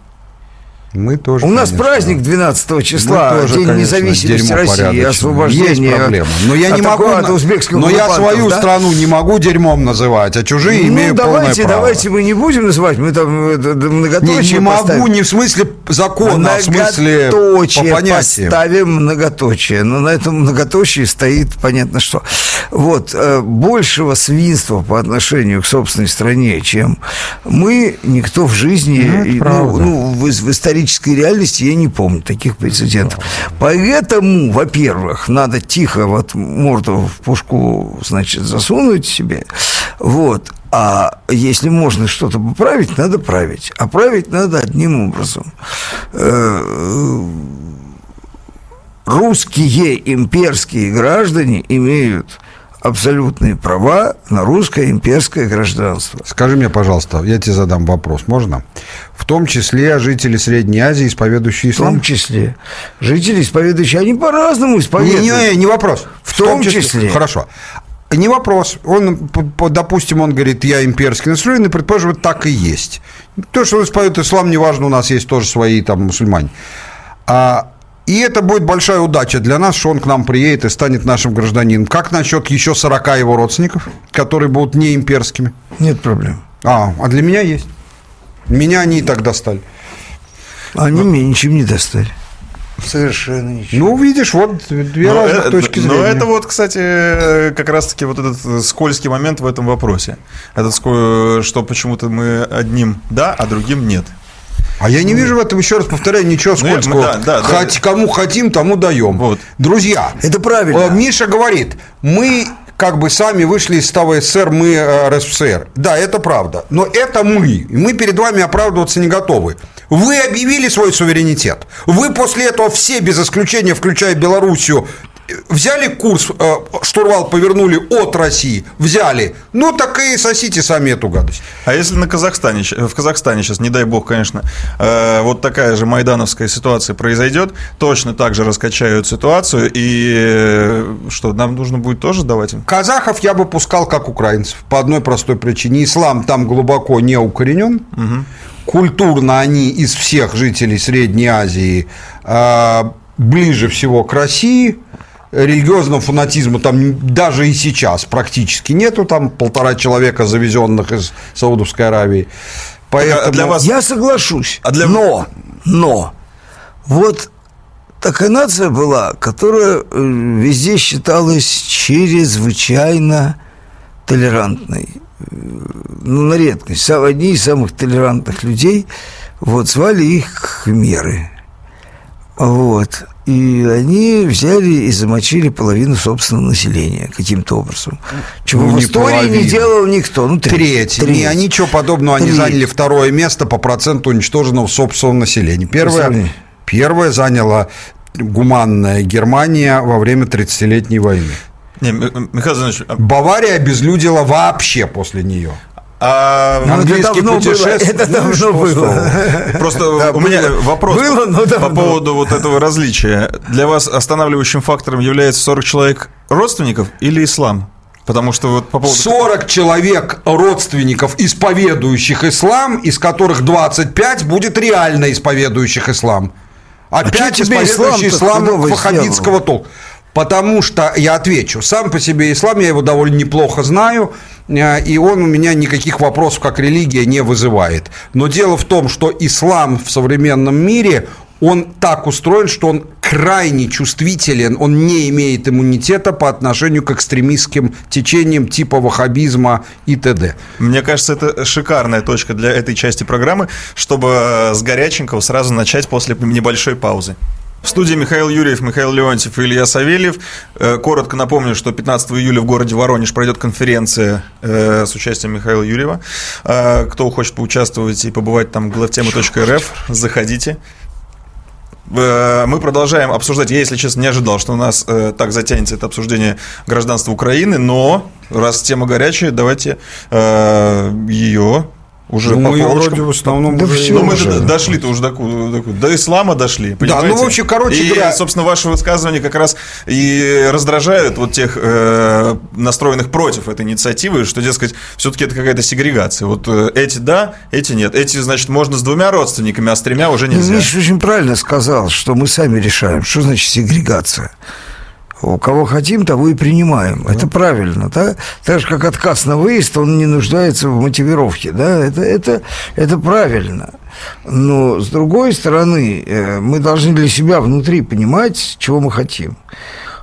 Мы тоже. У нас конечно. праздник 12 числа, тоже, День конечно, независимости России, освобождение Есть проблема. Но я от не могу, оккупанта узбекских но я свою да? страну не могу дерьмом называть, а чужие Ну, имею давайте, полное право. давайте мы не будем называть, мы там э, Не, многоточие не могу поставим. не в смысле закона, а в смысле по понятиям. поставим многоточие. Но на этом многоточии стоит понятно что. Вот, э, большего свинства по отношению к собственной стране, чем мы, никто в жизни, Ну, и, ну, ну, в, в исторической реальности я не помню таких прецедентов. Поэтому, во-первых, надо тихо вот морду в пушку, значит, засунуть себе, вот, а если можно что-то поправить, надо править. А править надо одним образом. Э, Русские имперские граждане имеют абсолютные права на русское имперское гражданство. Скажи мне, пожалуйста, я тебе задам вопрос, можно? В том числе жители Средней Азии, исповедующие В том ислам? числе жители, исповедующие, они по-разному Не, исповедуют. не, не вопрос. В том числе. Хорошо. Не вопрос. Он, допустим, он говорит, я имперский настроен, и предположим, это так и есть. То, что он исповедует ислам, неважно, у нас есть тоже свои там мусульмане. А, и это будет большая удача для нас, что он к нам приедет и станет нашим гражданином. Как насчет еще 40 его родственников, которые будут не имперскими? Нет проблем. А, а для меня есть. Меня они и так достали. Они меня ничем не достали. Совершенно ничего. Ну, видишь, вот две Но разных э- точки но зрения. это вот, кстати, э, как раз-таки вот этот э, скользкий момент в этом вопросе. Этот, ско- что почему-то мы одним да, а другим нет. А я не вижу в этом, еще раз повторяю, ничего Ну, скользкого. да, да, да. Хоть кому хотим, тому даем. Вот. Друзья, Это правильно. э, Миша говорит, мы как бы сами вышли из того СССР, мы э, РСФСР. Да, это правда. Но это мы. И мы перед вами оправдываться не готовы. Вы объявили свой суверенитет. Вы после этого все, без исключения, включая Белоруссию, взяли курс, э, штурвал повернули от России, взяли. Ну, так и сосите сами эту гадость. А если на Казахстане, в Казахстане сейчас, не дай бог, конечно, э, вот такая же майдановская ситуация произойдет, точно так же раскачают ситуацию, и э, что, нам нужно будет тоже давать им? Казахов я бы пускал как украинцев по одной простой причине. Ислам там глубоко не укоренен. Культурно они из всех жителей Средней Азии ближе всего к России. Религиозного фанатизма там даже и сейчас практически нету. Там полтора человека, завезенных из Саудовской Аравии. Поэтому... а для вас- Я соглашусь. А для- Но, но, вот такая нация была, которая э, везде считалась чрезвычайно толерантной. Э, Ну, на редкость. Одни из самых толерантных людей, вот, звали их меры. Вот. И они взяли и замочили половину собственного населения каким-то образом. Чего Ну, в не истории не половину. делал никто. Ну, Треть. Не, они ничего подобного, они Треть. заняли второе место по проценту уничтоженного собственного населения. Первое, первое заняла гуманная Германия во время 30-летней войны. Не, Михаил Зинович, а- Бавария обезлюдила вообще после нее. А, Ну, это Английский давно было, путешествие- это Ну, давно было. что Просто Да, у меня вопрос Было, но по поводу вот этого различия. Для вас останавливающим фактором является 40 человек родственников или ислам? Потому что вот по поводу... 40 человек родственников, исповедующих ислам, из которых 25 будет реально исповедующих ислам. Опять чё тебе исповедующий ислам-то ислам ваххабитского толка. Потому что, я отвечу, сам по себе ислам, я его довольно неплохо знаю, э, и он у меня никаких вопросов как религия не вызывает. Но дело в том, что ислам в современном мире, он так устроен, что он крайне чувствителен, он не имеет иммунитета по отношению к экстремистским течениям типа ваххабизма и т.д. Мне кажется, это шикарная точка для этой части программы, чтобы э, с горяченького сразу начать после небольшой паузы. В студии Михаил Юрьев, Михаил Леонтьев и Илья Савельев. Э, Коротко напомню, что 15 июля в городе Воронеж пройдет конференция э, с участием Михаила Юрьева. Э, Кто хочет поучаствовать и побывать там, главтема.рф, заходите. Мы продолжаем обсуждать. Я, если честно, не ожидал, что у нас так затянется это обсуждение гражданства Украины, но раз тема горячая, давайте ее Уже Ну, по мы вроде в основном Да уже- всё Ну, мы уже. же дошли-то уже до, до, до ислама дошли, Да, понимаете? ну, в общем, короче и, говоря- собственно, ваши высказывания как раз и раздражают вот тех э, настроенных против этой инициативы, что, дескать, все-таки это какая-то сегрегация. Вот э, эти да, эти нет. Эти, значит, можно с двумя родственниками, а с тремя уже нельзя. Миша очень правильно сказал, что мы сами решаем, что значит сегрегация. У кого хотим, того и принимаем. Это правильно, да? Так же, как отказ на выезд, он не нуждается в мотивировке, да? Это, это, это правильно. Но, с другой стороны, э, мы должны для себя внутри понимать, чего мы хотим.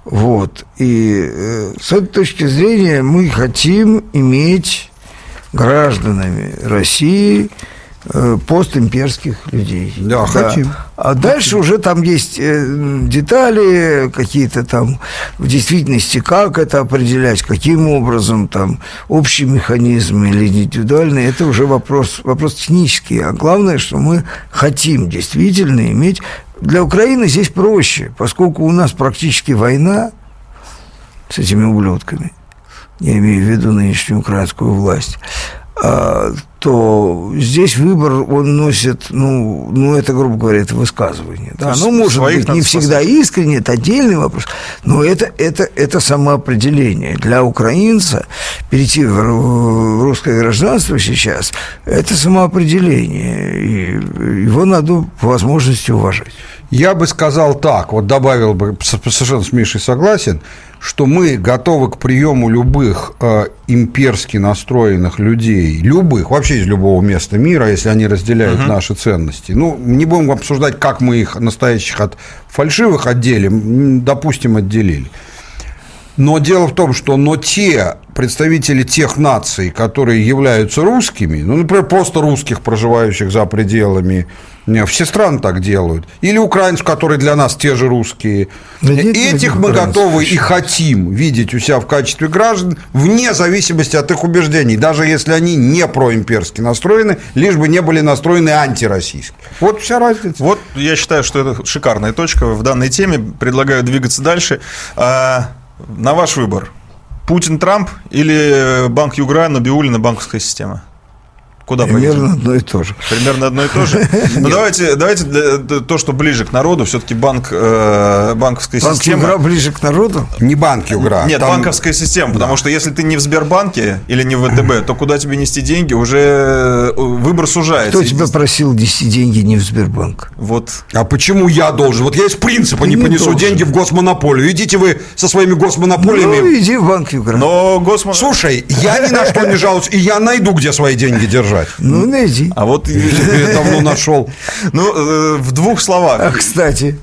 Вот. И э, с этой точки зрения мы хотим иметь гражданами России постимперских людей. Да, хотим. А дальше уже там есть э, детали какие-то там в действительности, как это определять, каким образом там общий механизм или индивидуальный, это уже вопрос, вопрос технический. А главное, что мы хотим действительно иметь... Для Украины здесь проще, поскольку у нас практически война с этими ублюдками, я имею в виду нынешнюю украинскую власть, а, то здесь выбор он носит, ну, ну это, грубо говоря, это высказывание. Да, ну, может быть, не всегда искренне, это отдельный вопрос, но это, это, это самоопределение. Для украинца перейти в русское гражданство сейчас, это самоопределение, и его надо по возможности уважать. Я бы сказал так, вот добавил бы, совершенно с Мишей согласен, что мы готовы к приему любых э, имперски настроенных людей, любых, вообще из любого места мира, если они разделяют наши ценности. Ну, не будем обсуждать, как мы их настоящих от фальшивых отделим, допустим, отделили. Но дело в том, что но те представители тех наций, которые являются русскими, ну, например, просто русских, проживающих за пределами, все страны так делают, или украинцев, которые для нас те же русские, Да этих мы украинцев готовы и хотим видеть у себя в качестве граждан, вне зависимости от их убеждений, даже если они не проимперски настроены, лишь бы не были настроены антироссийски. Вот вся разница. Вот я считаю, что это шикарная точка в данной теме. Предлагаю двигаться дальше. А, на ваш выбор. Путин, Трамп или Банк Югра, Набиулина, банковская система? Куда Примерно одно и то же. Примерно одно и то же. Ну давайте, давайте для- для- то, что ближе к народу, все-таки банк, э, банковская Банк система. Югра ближе к народу? Не банк Югра. Нет, там- банковская система, потому что если ты не в Сбербанке или не в ВТБ, то куда тебе нести деньги, уже э, выбор сужается. Кто тебя просил нести деньги не в Сбербанк? Вот. А почему я должен? Вот я из принципа Ты не не понесу должен. деньги в госмонополию. Идите вы со своими госмонополиями. Ну, иди в банк Югра. Но Госмон... Слушай, я ни на что не жалуюсь, и я найду, где свои деньги держать. Ну, найди. А вот, Я давно нашел. ну, э, в двух А, словах. кстати,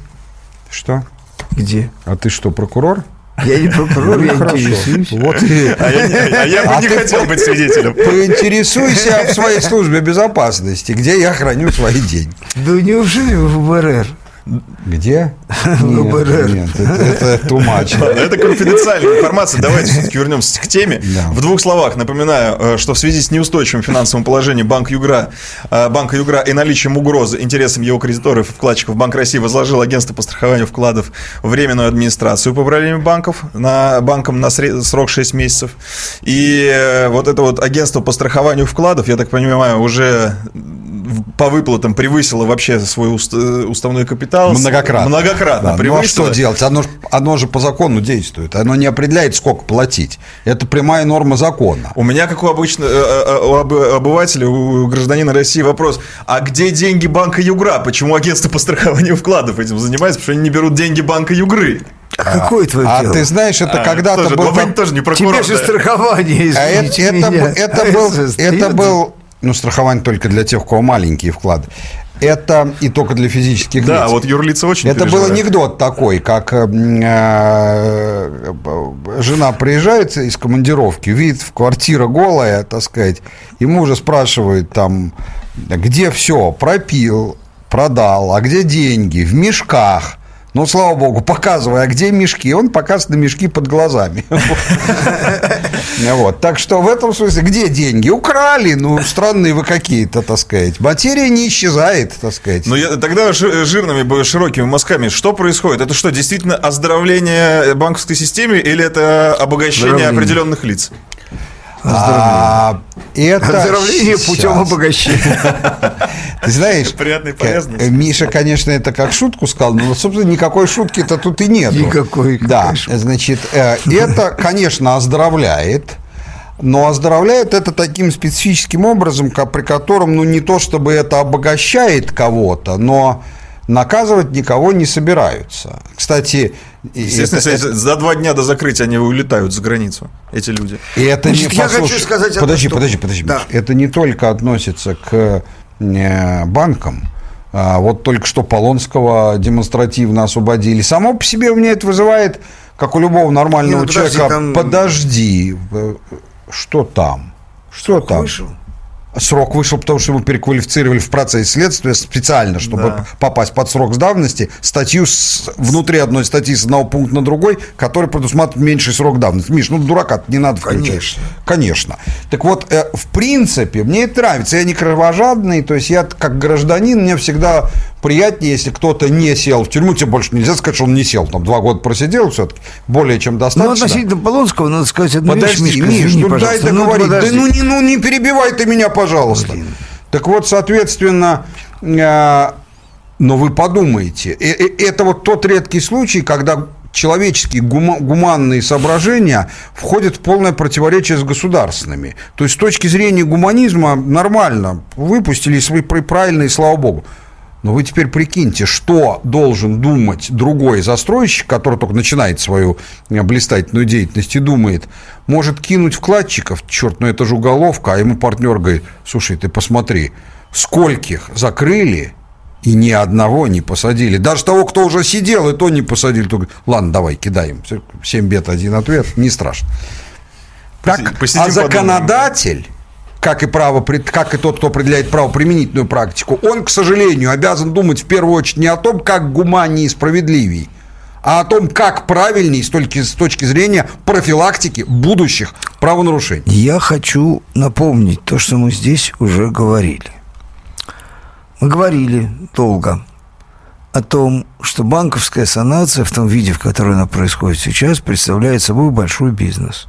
Что? где? А ты что, прокурор? Я не прокурор, я Хорошо. интересуюсь. Вот и А я, не- а я бы А не ты хотел быть свидетелем. поинтересуйся в своей службе безопасности, где я храню свои деньги. Да неужели в ВБР? Где? ВБР. Нет, нет, это. Ладно, Это конфиденциальная информация. Давайте все-таки вернемся к теме. В двух словах напоминаю, э, что в связи с неустойчивым финансовым положением Банк Югра, э, Банка Югра и наличием угрозы интересам его кредиторов и вкладчиков Банк России возложил агентство по страхованию вкладов временную администрацию по управлению банков на банком на срок 6 месяцев. И э, вот это вот агентство по страхованию вкладов, я так понимаю, уже по выплатам превысило вообще свой уст- э, уставной капитал. Многократно. Многократно Да, ну а превысило. что делать? Оно, оно же по закону действует. Оно не определяет, сколько платить. Это прямая норма закона. У меня, как у обычно, э, э, у об- обывателя, у гражданина России вопрос, а где деньги банка Югра? Почему агентство по страхованию вкладов этим занимается? Потому что они не берут деньги банка Югры. А какое твое А дело? ты знаешь, это А, когда-то был... тоже не прокурор. Тебе же да. страхование, А это, извините это, меня. б- это был, это был, ну, страхование только для тех, у кого маленькие вклады. Это и только для физических Да, лиц. вот юрлица очень Это был переживают. анекдот такой, как э, э, жена приезжает из командировки, видит, в квартира голая, так сказать, и мужа спрашивают там, где все, пропил, продал, а где деньги, в мешках. Ну, слава богу, показывай, а где мешки? Он показывает на мешки под глазами. Вот. Так что в этом смысле, где деньги? Украли, ну, странные вы какие-то, так сказать. Материя не исчезает, так сказать. Ну, тогда жи- жирными, широкими мазками, что происходит? Это что, действительно оздоровление банковской системы или это обогащение определенных лиц? А, это Оздоровление путем обогащения. Ты знаешь, Приятно и э, полезно. э, Миша, конечно, это как шутку сказал, но, собственно, никакой шутки-то тут и нет. Никакой, Да, шутка. значит, э, это, конечно, оздоровляет, но оздоровляет это таким специфическим образом, при котором, ну, не то чтобы это обогащает кого-то, но наказывать никого не собираются. Кстати, и Естественно, это- если за два дня до закрытия они улетают за границу, эти люди. И это Значит, не я хочу послушай, сказать одну Подожди, подожди, подожди. Да. Это не только относится к э, банкам. А, Вот только что Полонского демонстративно освободили. Само по себе у меня это вызывает, как у любого нормального Не, ну подожди, человека, там- подожди, э, что там? Что там? Вышел. Срок вышел, потому что его переквалифицировали в процессе следствия специально, чтобы Да. попасть под срок давности, статью с, внутри одной статьи с одного пункта на другой, который предусматривает меньший срок давности. Миш, ну дурака не надо включать. Конечно. Конечно. Так вот, э, в принципе, мне это нравится. Я не кровожадный, то есть я как гражданин, мне всегда приятнее, если кто-то не сел в тюрьму, тебе больше нельзя сказать, что он не сел, там два года просидел все-таки, более чем Ну, достаточно. относительно Полонского, надо сказать одну Подожди, вещь, Мишка, Миш, извини, ну дай пожалуйста. договорить. да подожди. ну не, ну не перебивай ты меня, пожалуйста. Так вот, соответственно, э, но вы подумайте, э, э, это вот тот редкий случай, когда человеческие гума- гуманные соображения входят в полное противоречие с государственными. То есть с точки зрения гуманизма нормально, выпустили свои пр- правильные, слава богу. Но вы теперь прикиньте, что должен думать другой застройщик, который только начинает свою э, блистательную деятельность и думает, может кинуть вкладчиков, черт, ну это же уголовка, а ему партнер говорит, слушай, ты посмотри, скольких закрыли, и ни одного не посадили. Даже того, кто уже сидел, и то не посадили. Только, ладно, давай, кидаем. 7 бед, один ответ. Не страшно. Так, Поси- посидим, а законодатель, как и, право, как и тот, кто определяет правоприменительную практику, он, к сожалению, обязан думать в первую очередь не о том, как гуманнее и справедливее, а о том, как правильнее с точки, с точки зрения профилактики будущих правонарушений. Я хочу напомнить то, что мы здесь уже говорили. Мы говорили долго о том, что банковская санация в том виде, в котором она происходит сейчас, представляет собой большой бизнес.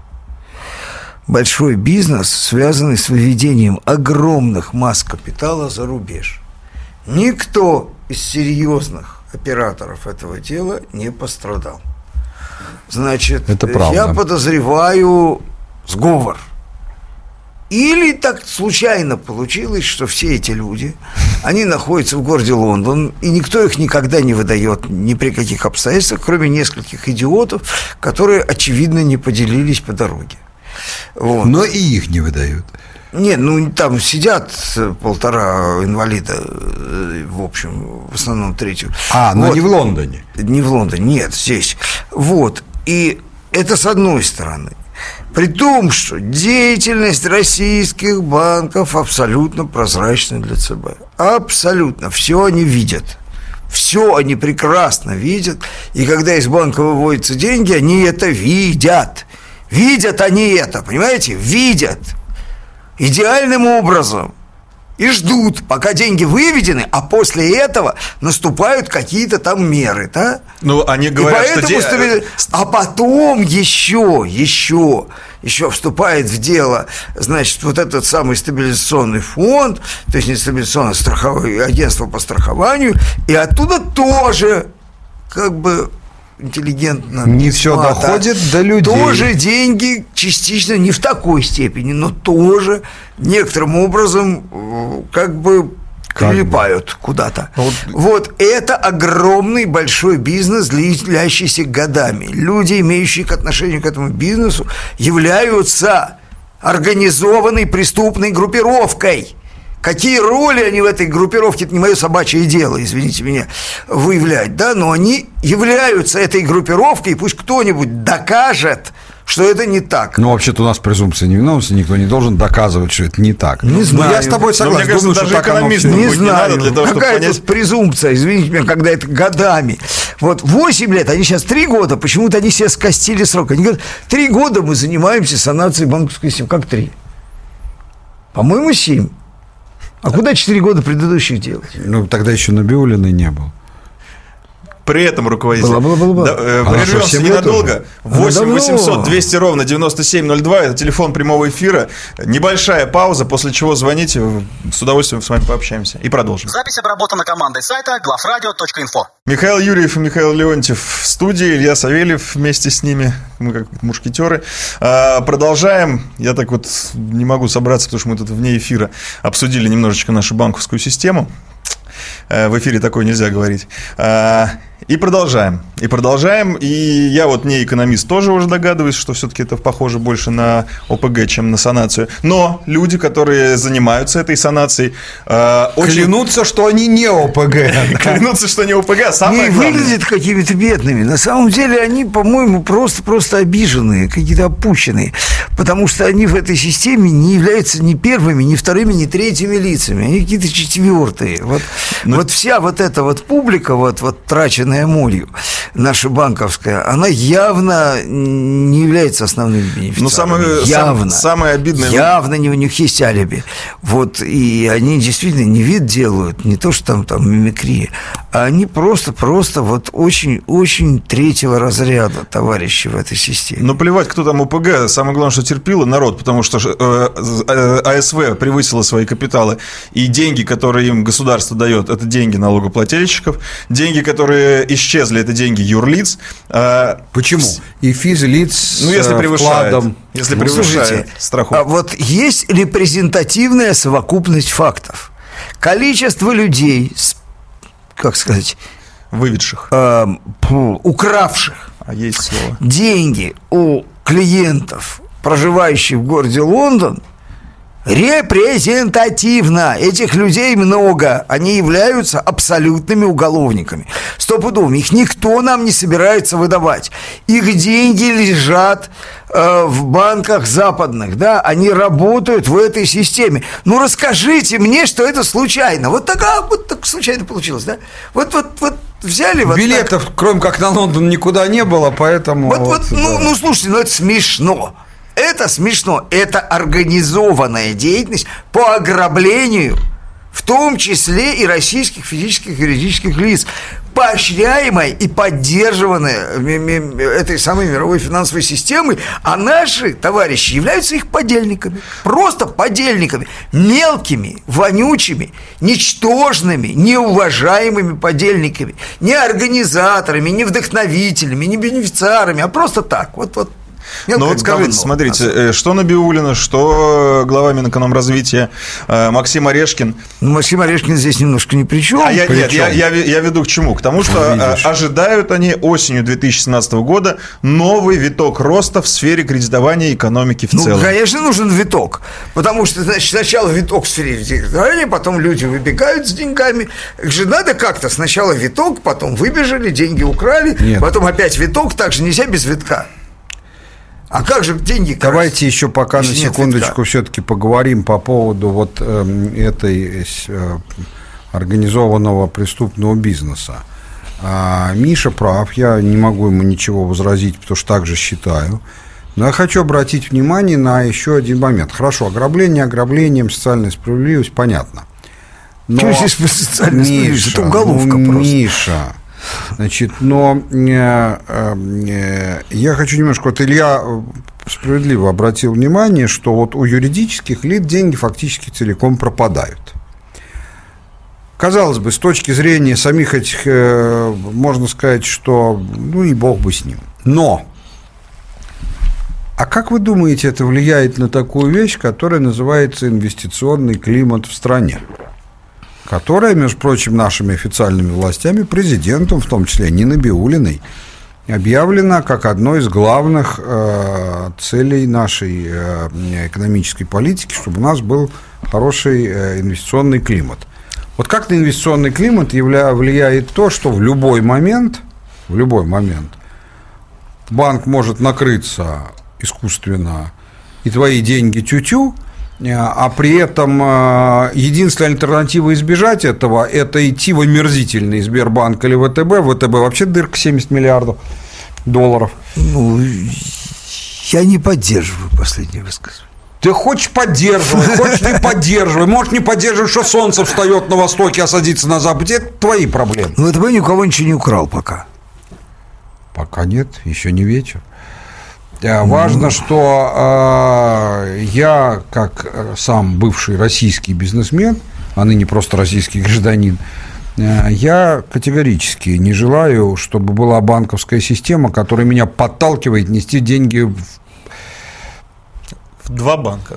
Большой бизнес, связанный с выведением огромных масс капитала за рубеж. Никто из серьезных операторов этого дела не пострадал. Значит, Это правда. я подозреваю сговор. Или так случайно получилось, что все эти люди, они находятся в городе Лондон, и никто их никогда не выдает ни при каких обстоятельствах, кроме нескольких идиотов, которые, очевидно, не поделились по дороге. Вот. Но и их не выдают. Нет, ну там сидят э, полтора инвалида, э, в общем, в основном третью. А, но Вот. не в Лондоне. Не в Лондоне, нет, здесь. Вот. И это с одной стороны. При том, что деятельность российских банков абсолютно прозрачна для ЦБ. Абсолютно. Все они видят. Все они прекрасно видят. И когда из банка выводятся деньги, они это видят. Видят они это, понимаете? Видят. Идеальным образом. И ждут, пока деньги выведены, а после этого наступают какие-то там меры, да? Ну, они говорят, и поэтому что... де- А потом еще, еще, еще вступает в дело, значит, вот этот самый стабилизационный фонд, то есть не стабилизационное страховое агентство по страхованию, и оттуда тоже как бы интеллигентно. Не всё весьма, доходит до людей. Тоже деньги частично не в такой степени, но тоже некоторым образом э, как бы Как бы. прилипают куда-то. Вот- Вот это огромный большой бизнес, длящийся годами. Люди, имеющие к отношению к этому бизнесу, являются организованной преступной группировкой. Какие роли они в этой группировке, это не мое собачье дело, извините меня, выявлять, да, но они являются этой группировкой, и пусть кто-нибудь докажет, что это не так. Ну, вообще-то у нас презумпция невиновности, никто не должен доказывать, что это не так. Не Ну, знаю. я с тобой Но согласен. мне кажется, Думаю, даже оно всё. Не быть не знаю, надо для того, чтобы какая понять- тут презумпция, извините меня, когда это годами. Вот 8 лет, они сейчас 3 года, почему-то они себе скостили срок. Они говорят, 3 года мы занимаемся санацией банковской системы. Как 3? По-моему, 7. А куда 4 года предыдущих делать? Ну, тогда еще Набиулиной не был. При этом руководитель. Была, была, была, была. Да, э, что, Прервемся ненадолго. Она 8 давно. 800 200 ровно 9702. Это телефон прямого эфира. Небольшая пауза, после чего звоните. С удовольствием с вами пообщаемся. И продолжим. Запись обработана командой сайта главрадио.инфо. Михаил Юрьев и Михаил Леонтьев в студии, Илья Савельев вместе с ними, мы как мушкетеры. А, Продолжаем. Я так вот не могу собраться, потому что мы тут вне эфира обсудили немножечко нашу банковскую систему. Э, В эфире такое нельзя говорить. А, И продолжаем. И продолжаем. И я вот не экономист тоже уже догадываюсь, что все-таки это похоже больше на ОПГ, чем на санацию. Но люди, которые занимаются этой санацией, э, очень Клянутся, что они не ОПГ. клянутся, что не ОПГ, самое Они главное. выглядят какими-то бедными. На самом деле они, по-моему, просто-просто обиженные, какие-то опущенные. Потому что они в этой системе не являются ни первыми, ни вторыми, ни третьими лицами. Они какие-то четвертые. Вот, Ну, вот вся вот эта вот публика, вот, вот траченная молью, наша банковская, она явно не является основным бенефициаром. Ну, самое- явно. сам- самое обидное- Явно не у них есть алиби. Вот, и они действительно не вид делают, не то, что там, там мимикрия, а они просто-просто вот очень-очень третьего разряда товарищи в этой системе. Ну, плевать, кто там ОПГ. Самое главное, что терпило народ, потому что э, э, АСВ превысила свои капиталы. И деньги, которые им государство дает, это деньги налогоплательщиков. Деньги, которые исчезли, это деньги юрлиц. А, Почему? И физлиц Ну, если э, превышает. вкладом. Если Ну, превышает слушайте, страховку. а вот есть репрезентативная совокупность фактов. Количество людей, как сказать, Выведших. фу, укравших А есть слово. деньги у клиентов, проживающих в городе Лондон, репрезентативно. Этих людей много. Они являются абсолютными уголовниками. Стопудовыми. Их никто нам не собирается выдавать. Их деньги лежат э, в банках западных, да, они работают в этой системе. Ну, расскажите мне, что это случайно. Вот так, а, вот так случайно получилось, да? Вот, вот, вот взяли вот так. Билетов, кроме как на Лондон, никуда не было, поэтому... Вот, вот, ну, да. ну, слушайте, ну это смешно. Это смешно. Это организованная деятельность по ограблению, в том числе и российских физических и юридических лиц, поощряемая и поддерживаемая этой самой мировой финансовой системой, а наши товарищи являются их подельниками. Просто подельниками. Мелкими, вонючими, ничтожными, неуважаемыми подельниками. Не организаторами, не вдохновителями, не бенефициарами, а просто так. Вот, вот. Ну Мелкое вот скажите, говно. смотрите, э, что Набиулина, что э, глава Минэкономразвития э, Максим Орешкин. Ну, Максим Орешкин здесь немножко ни при чем. А я, нет, я, я, я веду к чему? К тому, что видишь. ожидают они осенью 2017 года новый виток роста в сфере кредитования экономики в Ну, целом. конечно, нужен виток. Потому что, значит, сначала виток в сфере кредитования, потом люди выбегают с деньгами. Их же надо как-то. Сначала виток, потом выбежали, деньги украли, Нет. потом опять виток. Так же нельзя без витка. А как же деньги красть? Давайте еще пока на если нет секундочку все-таки поговорим по поводу вот эм, этой э, организованного преступного бизнеса. А, Миша прав, я не могу ему ничего возразить, потому что так же считаю. Но я хочу обратить внимание на еще один момент. Хорошо, ограбление ограблением, социальная справедливость, понятно. Но... Чё здесь социальная справедливость? Это уголовка ну, просто. Миша, значит, но э, э, я хочу немножко, вот Илья э, справедливо обратил внимание, что вот у юридических лиц деньги фактически целиком пропадают. Казалось бы, с точки зрения самих этих, можно сказать, что ну и бог бы с ним. Но, а как вы думаете, это влияет на такую вещь, которая называется инвестиционный климат в стране? Которая, между прочим, нашими официальными властями, президентом, в том числе Ниной Биулиной, объявлена как одной из главных э, целей нашей э, экономической политики, чтобы у нас был хороший э, инвестиционный климат. Вот как на инвестиционный климат явля, влияет то, что в любой момент, в любой момент банк может накрыться искусственно, и твои деньги тю-тю, а при этом э, единственная альтернатива избежать этого – это идти в омерзительный Сбербанк или ВТБ. ВТБ вообще дырка 70 миллиардов долларов. Ну, я не поддерживаю последнее высказывание. Ты хочешь поддерживай, хочешь не поддерживай. Можешь не поддерживать, что солнце встает на востоке, а садится на западе. Это твои проблемы. Ну, ВТБ ни у кого ничего не украл пока. Пока нет, еще не вечер. А, Важно, что э, я, как э, сам бывший российский бизнесмен, а ныне просто российский гражданин, э, я категорически не желаю, чтобы была банковская система, которая меня подталкивает нести деньги в- В два банка.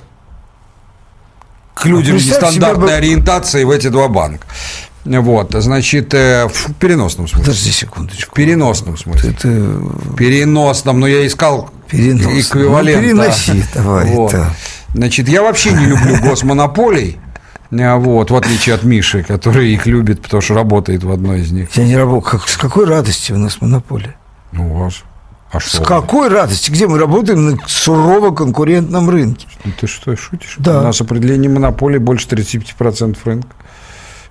к людям А нестандартной себе ориентации в эти два банка. Вот, значит, э, в переносном смысле. Подожди В секундочку. переносном смысле. Это переносном, но я искал Переносном. эквивалент. Ну, переноси да. давай, Вот. да. Значит, я вообще не люблю госмонополий, а, вот, в отличие от Миши, который их любит, потому что работает в одной из них. я не работаю. Как, с какой радости у нас монополия? Ну, у вас. А С что? какой радости? Где мы работаем на сурово конкурентном рынке? Ну, Ты что, шутишь? Да. У нас определение монополии больше 35% рынка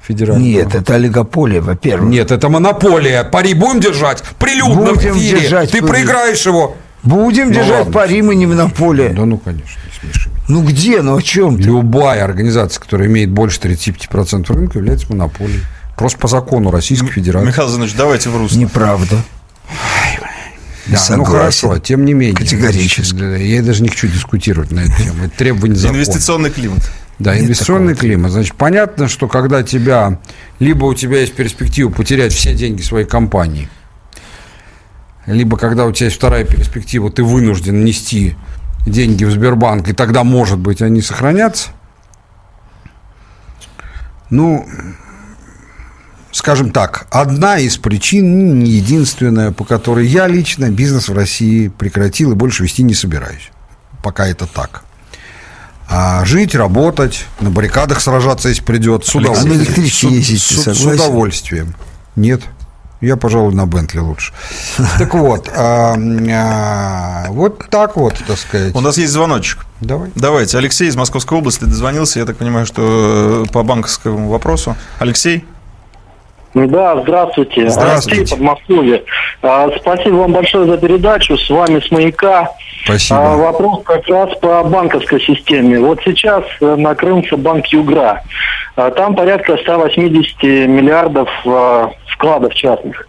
федерального. Нет, это олигополия, во-первых. Нет, это монополия. Пари будем держать? Прилюдно Будем в эфире. держать Ты проиграешь его. Будем Ну, держать ладно. пари, мы не монополия. Да ну, конечно, не смеши. Ну где? Ну о чем ты? Любая организация, которая имеет больше 35% рынка, является монополией. Просто по закону Российской Федерации. Михаил Зинович, давайте в русло. Неправда. Да, ну Согласен. хорошо, тем не менее. Категорически. Я даже не хочу дискутировать на эту тему. Это требование закона. Инвестиционный климат. Да, Нет инвестиционный климат. Значит, понятно, что когда тебя, либо у тебя есть перспектива потерять все деньги своей компании, либо когда у тебя есть вторая перспектива, ты вынужден нести деньги в Сбербанк, и тогда, может быть, они сохранятся. Ну, скажем так, одна из причин, не единственная, по которой я лично бизнес в России прекратил и больше вести не собираюсь. Пока это так. А жить, работать, на баррикадах сражаться, если придет, с А на удовольствием. электричке ездить с, с удовольствием. Нет. Я, пожалуй, на Бентли лучше. Так вот, а, а, вот так вот, так сказать. У нас есть звоночек. Давай. Давайте. Алексей из Московской области дозвонился, я так понимаю, что э, по банковскому вопросу. Алексей? Да, здравствуйте. Здравствуйте. Алексей, Подмосковье. А, Спасибо вам большое за передачу. С вами с маяка. Спасибо. А, Вопрос как раз по банковской системе. Вот сейчас э, накрылся банк Югра. А, Там порядка 180 миллиардов а, вкладов частных.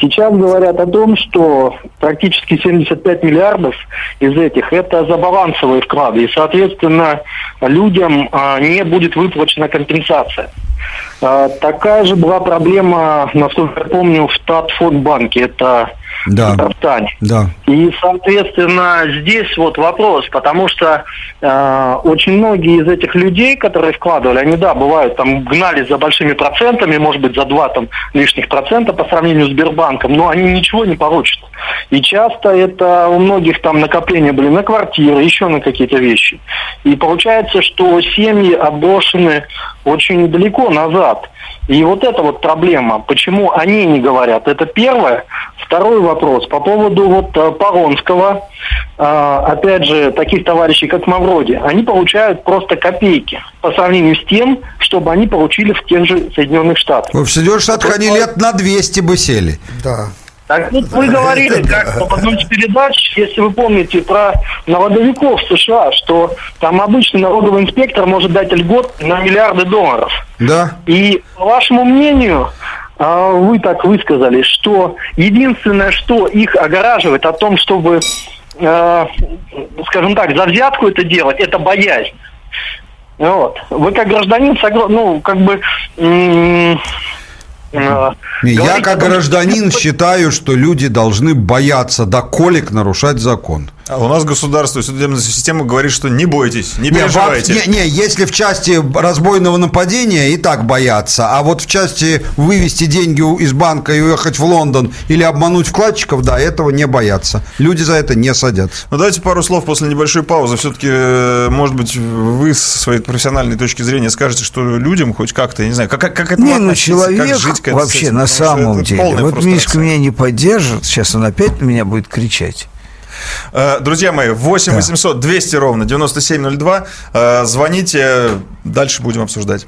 Сейчас говорят о том, что практически 75 миллиардов из этих это забалансовые вклады. И, соответственно, людям а, не будет выплачена компенсация. Такая же была проблема, насколько я помню, в Татфонбанке. Это Да. в Татарстане. Да. И, соответственно, здесь вот вопрос, потому что э, очень многие из этих людей, которые вкладывали, они, да, бывают, там, гнали за большими процентами, может быть, за два там лишних процента по сравнению с Сбербанком, но они ничего не получат. И часто это у многих там накопления были на квартиры, еще на какие-то вещи. И получается, что семьи отброшены очень далеко назад. И вот это вот проблема. Почему они не говорят? Это первое. Второй вопрос по поводу вот э, Паронского. Э, Опять же, таких товарищей, как Мавроди, они получают просто копейки по сравнению с тем, чтобы они получили в тех же Соединенных Штатах. В Соединенных Штатах они лет на 200 бы сели. Да. Так вот вы говорили как в одной из передач, если вы помните, про налоговиков в США, что там обычный налоговый инспектор может дать льгот на миллиарды долларов. Да. И по вашему мнению, а, вы так высказали, что единственное, что их огораживает о том, чтобы, э, скажем так, за взятку это делать, это боязнь. Вот. Вы как гражданин, ну, как бы... э, Я как гражданин считаю, что люди должны бояться до колик нарушать закон. А у нас государство, судебная система говорит, что не бойтесь, не переживайте. не, не, если в части разбойного нападения и так боятся, а вот в части вывести деньги из банка и уехать в Лондон или обмануть вкладчиков, да, этого не боятся. Люди за это не садятся. Ну, давайте пару слов после небольшой паузы. Все-таки, может быть, вы с своей профессиональной точки зрения скажете, что людям хоть как-то, я не знаю, как, как, этому Не, ну относиться, как человек жить с вообще этим, на самом это деле. Вот. Мишка меня не поддержит, сейчас он опять на меня будет кричать. Э, Друзья мои, 8 800 200 ровно 9702. Э, Звоните, дальше будем обсуждать.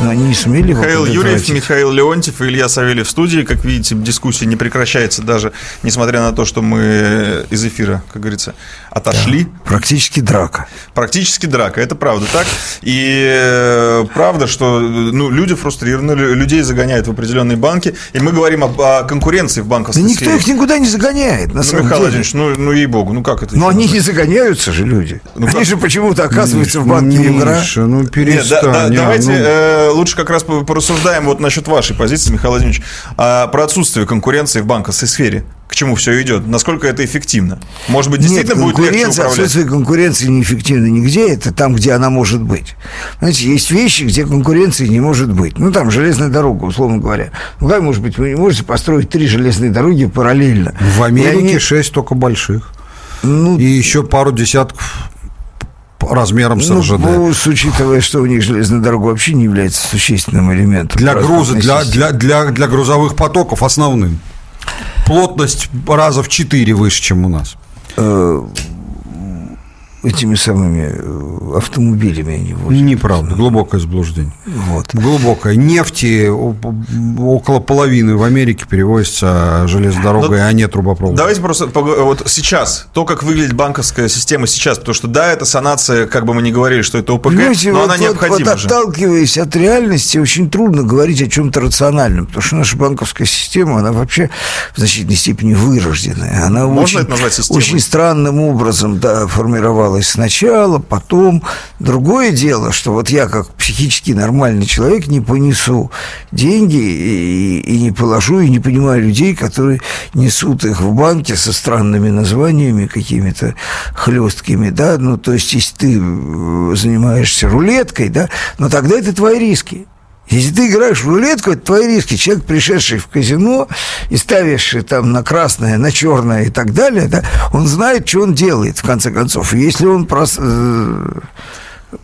Но они не сумели его Михаил Юрьев. Михаил Леонтьев и Илья Савельев в студии. Как видите, дискуссия не прекращается даже, несмотря на то, что мы из эфира, как говорится, отошли. Практически драка. Практически драка, это правда так. И э, правда, что ну, люди фрустрированы, лю- людей загоняют в определенные банки. И мы говорим об- о, конкуренции в Да банковской никто сфере. их никуда не загоняет, на Ну, самом Михаил деле. Владимирович, ну, ну ей-богу, ну как это? Но они не загоняются же люди. Ну, они как? же почему-то оказываются в банке игра. Миша, ну Нет, перестань. да- да- а, давайте ну. э, лучше как раз по- порассуждаем вот насчет вашей позиции, Михаил Владимирович, а, про отсутствие конкуренции в банковской сфере. К чему все идет? Насколько это эффективно? Может быть, действительно Нет, будет легче конкуренция, управлять? отсутствие конкуренции неэффективно нигде, это там, где она может быть. Знаете, есть вещи, где конкуренции не может быть. Ну, там железная дорога, условно говоря. Ну, как может быть, вы не можете построить три железные дороги параллельно. В Америке они- шесть только больших. ну, И еще пару десятков размером с ну, РЖД. ну, с учитывая, что у них железная дорога вообще не является существенным элементом. Для груза, для, для, для, для грузовых потоков основным. Плотность раза в четыре выше, чем у нас. Этими самыми э, автомобилями они возят. Неправда, глубокое заблуждение. Вот. Глубокое. Нефти около половины в Америке перевозится железной дорогой, Ну, а не трубопроводом. Давайте просто вот сейчас, то, как выглядит банковская система сейчас, потому что да, это санация, как бы мы ни говорили, что это ОПК, Понимаете, но вот, она вот- необходима вот же. отталкиваясь от реальности, очень трудно говорить о чем-то рациональном, потому что наша банковская система, она вообще в значительной степени вырожденная. Она Можно очень, это назвать системой? очень странным образом да, формировалась сначала, потом. Другое дело, что вот я, как психически нормальный человек, не понесу деньги и, и не положу, и не понимаю людей, которые несут их в банке со странными названиями какими-то хлесткими, да, ну, то есть, если ты э, занимаешься рулеткой, да, но тогда это твои риски. Если ты играешь в рулетку, это твои риски. Человек, пришедший в казино и ставивший там на красное, на черное и так далее, да, он знает, что он делает, в конце концов. Если он прос- э,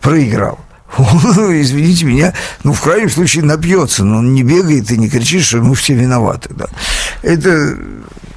проиграл, извините меня, ну, в крайнем случае напьется, но он не бегает и не кричит, что мы все виноваты, да. Это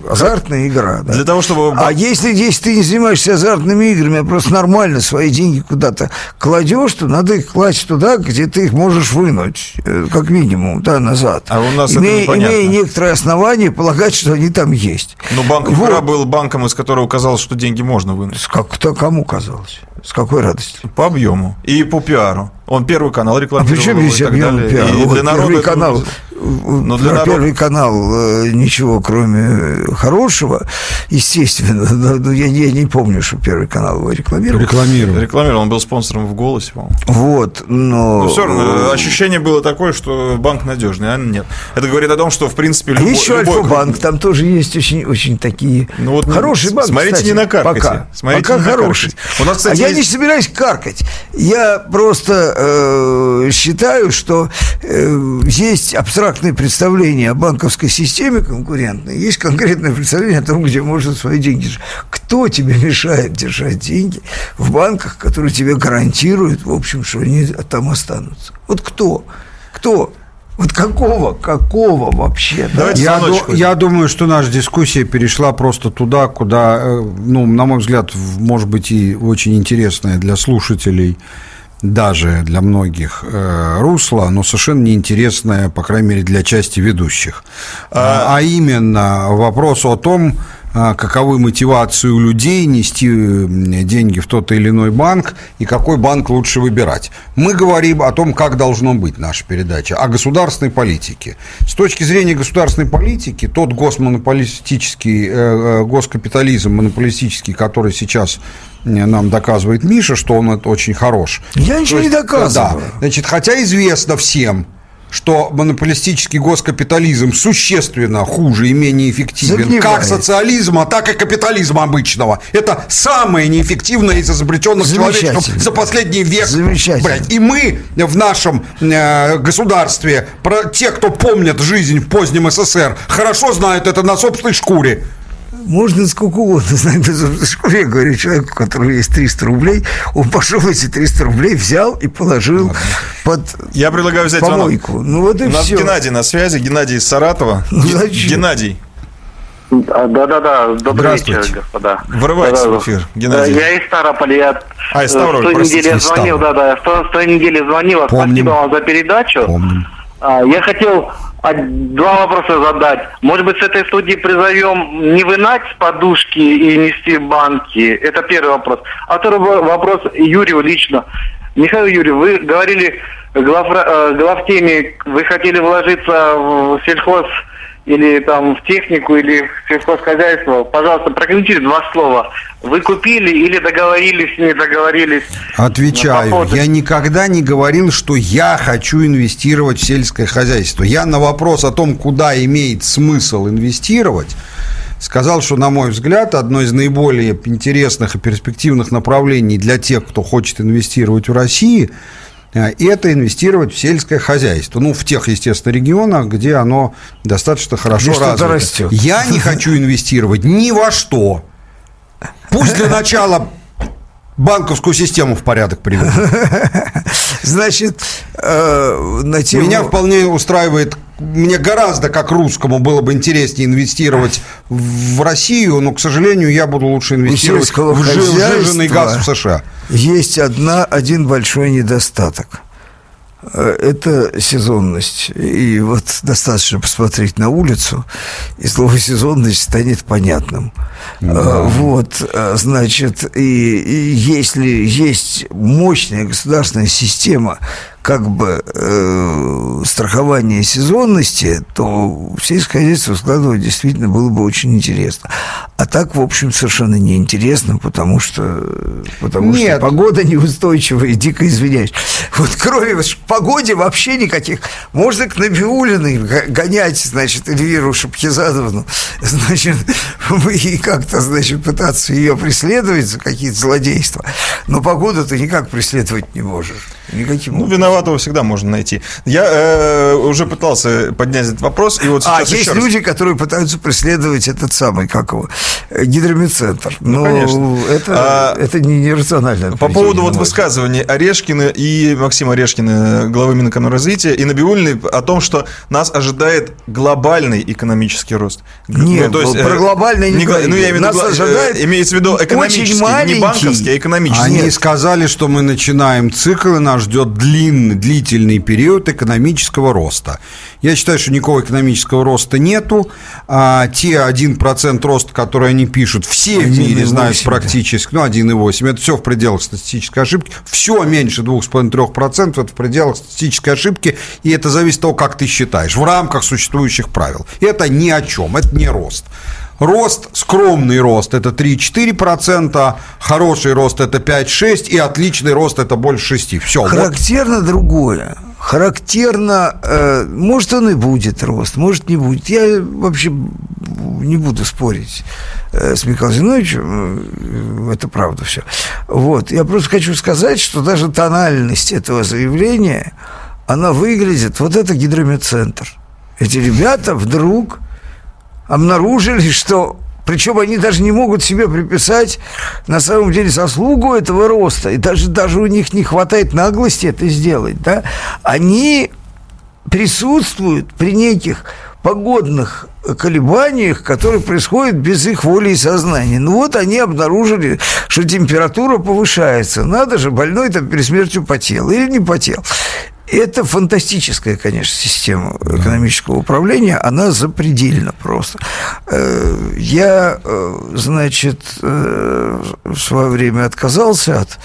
азартная игра, да. Для того, чтобы... А если, если ты не занимаешься азартными играми, а просто нормально свои деньги куда-то кладешь, то надо их класть туда, где ты их можешь вынуть, э, как минимум, да, назад. А у нас это имея, непонятно. имея некоторые основания полагать, что они там есть. Ну, банк Вот. «Игра» был банком, из которого казалось, что деньги можно вынуть. С как, кто, кому казалось? С какой радостью? По объему и по пиару. Он первый канал А рекламировал при чем его и здесь объем пиара? И Вот для народа первый канал. Но для про народа- первый канал э, ничего, кроме э, хорошего, естественно. Но, я, я не помню, что первый канал его рекламировал. Рекламировал. Рекламировал, он был спонсором в «Голосе», по-моему. Вот, но... Но все равно э, ощущение было такое, что банк надежный, а нет. Это говорит о том, что, в принципе, А любой... есть еще любой Альфа-банк, там тоже есть очень, очень такие Ну вот, хороший банк. смотрите, кстати, не накаркайте. Пока, Смотрите, пока не хороший. У нас, кстати, а я есть- не собираюсь каркать. Я просто э, считаю, что э, есть абстрактное представление о банковской системе конкурентной, есть конкретное представление о том, где можно свои деньги держать. Кто тебе мешает держать деньги в банках, которые тебе гарантируют, в общем, что они там останутся? Вот кто? Кто? Вот какого, какого вообще? да? Я, ду- я думаю, что наша дискуссия перешла просто туда, куда, э, ну, на мой взгляд, может быть и очень интересная для слушателей, даже для многих э, русло, но совершенно неинтересное, по крайней мере, для части ведущих. А, а именно вопрос о том, каковы мотивации у людей нести деньги в тот или иной банк и какой банк лучше выбирать. Мы говорим о том, как должно быть наша передача, о государственной политике. С точки зрения государственной политики, тот госмонополистический, э, э, госкапитализм монополистический, который сейчас э, нам доказывает Миша, что он очень хорош. Я ничего не доказываю. Да, значит, хотя известно всем, что монополистический госкапитализм существенно хуже и менее эффективен Загнивает. как социализма, так и капитализма обычного. Это самое неэффективное из изобретенных человечеством за последний век. Замечательно. Блядь, И мы в нашем э, государстве, про те, кто помнят жизнь в позднем СССР, хорошо знают это на собственной шкуре. Можно сколько угодно знать без собственной шкуры. Я говорю человеку, у которого есть 300 рублей, он пошел эти 300 рублей, взял и положил под Я предлагаю взять звонок. помойку. Ну вот и У нас все. Геннадий на связи, Геннадий из Саратова. Ну, зачем? Геннадий. А, Да-да-да, добрый Здравствуйте. вечер, господа. Врывайтесь Да-да. в эфир, Да, Геннадий. Я из Ставрополя, я А, из э, Ставрополя, той простите, недели из звонил, да-да, я с той- недели звонил, Помним. спасибо вам за передачу. Помним. А, Я хотел два вопроса задать. Может быть, с этой студии призовем не вынать с подушки и нести банки? Это первый вопрос. А второй во- вопрос Юрию лично. Михаил Юрьевич, вы говорили главра- э, главтеме, вы хотели вложиться в сельхоз или там в технику, или в сельхозхозяйство. Пожалуйста, прокомментируйте два слова. Вы купили или договорились, не договорились? Отвечаю, По поводу- я никогда не говорил, что я хочу инвестировать в сельское хозяйство. Я на вопрос о том, куда имеет смысл инвестировать, сказал, что, на мой взгляд, одно из наиболее интересных и перспективных направлений для тех, кто хочет инвестировать в России, это инвестировать в сельское хозяйство. Ну, в тех, естественно, регионах, где оно достаточно хорошо Где развито. растет. Я не хочу инвестировать ни во что. Пусть для начала банковскую систему в порядок приведут. Значит, э, на тему... Меня вполне устраивает, мне гораздо как русскому было бы интереснее инвестировать в Россию, но, к сожалению, я буду лучше инвестировать в жи- хозяйства сжиженный газ в США. Есть одна, один большой недостаток. Э, Это сезонность. И вот достаточно посмотреть на улицу, и слово сезонность станет понятным. Э, Вот, э, значит, и, и если есть мощная государственная система как бы э, страхования сезонности, то сельское хозяйство складывать действительно было бы очень интересно. А так, в общем, совершенно неинтересно, потому что, потому что Нет. погода неустойчивая, дико извиняюсь. Вот кроме погоде вообще никаких. Можно к Набиулиной гонять, значит, Эльвиру Шапхизадовну, значит, и как-то, значит, пытаться ее преследовать за какие-то злодейства. Но погоду ты никак преследовать не можешь. Никаким Ну, образом. Виноватого всегда можно найти. Я э, уже пытался поднять этот вопрос, и вот А, есть раз. люди, которые пытаются преследовать этот самый, как его, э, гидромедцентр. Ну, Но конечно. это, А, это не нерационально. По поводу вот высказываний Орешкина и Максима Орешкина, главы Минэкономразвития, и Набиулиной о том, что нас ожидает глобальный экономический рост. Нет, Ну, про э, глобальный не гла- говорили. Ну, я имею Нас гла- ожидает э, имеется в виду экономический, не банковский, а экономический. Они Нет. сказали, что мы начинаем цикл, и нас ждет длинный, длительный период экономического роста. Я считаю, что никакого экономического роста нету. А те 1% роста, который они пишут, все в мире 1,8, знают да. практически, ну, 1,8, это все в пределах статистической ошибки. Все меньше 2,5-3% это в пределах статистической ошибки, и это зависит от того, как ты считаешь, в рамках существующих правил. Это ни о чем, это не рост. Рост, скромный рост – это 3-4%, хороший рост – это 5-6%, и отличный рост – это больше 6%. Все, вот. Характерно другое. Характерно, э, может, он и будет рост, может, не будет. Я вообще не буду спорить э, с Михаилом Зиновичем, э, это правда все. Вот, я просто хочу сказать, что даже тональность этого заявления, она выглядит, вот это гидромедцентр. Эти ребята вдруг обнаружили, что причем они даже не могут себе приписать на самом деле заслугу этого роста, и даже, даже у них не хватает наглости это сделать, да, они присутствуют при неких погодных колебаниях, которые происходят без их воли и сознания. Ну вот они обнаружили, что температура повышается. Надо же, больной там перед смертью потел или не потел. Это фантастическая, конечно, система экономического управления, она запредельна просто. Э, Я, э, значит, э, в свое время отказался от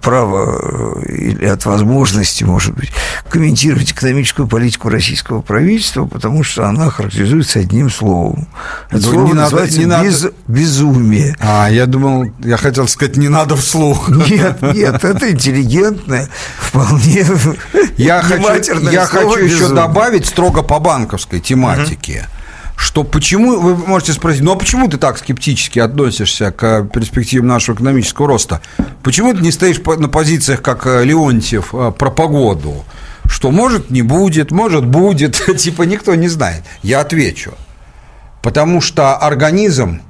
права или от возможности, может быть, комментировать экономическую политику российского правительства, потому что она характеризуется одним словом. Это Ну, слово не надо- называется не надо- без- безумие. А, я думал, я хотел сказать, не надо вслух. Нет, нет, это интеллигентное, вполне Я хочу, я хочу еще добавить строго по банковской тематике. Что почему, вы можете спросить, ну а почему ты так скептически относишься к перспективам нашего экономического роста? Почему ты не стоишь на позициях, как э, Леонтьев, э, про погоду? Что может не будет, может будет, типа никто не знает. Я отвечу. Потому что организм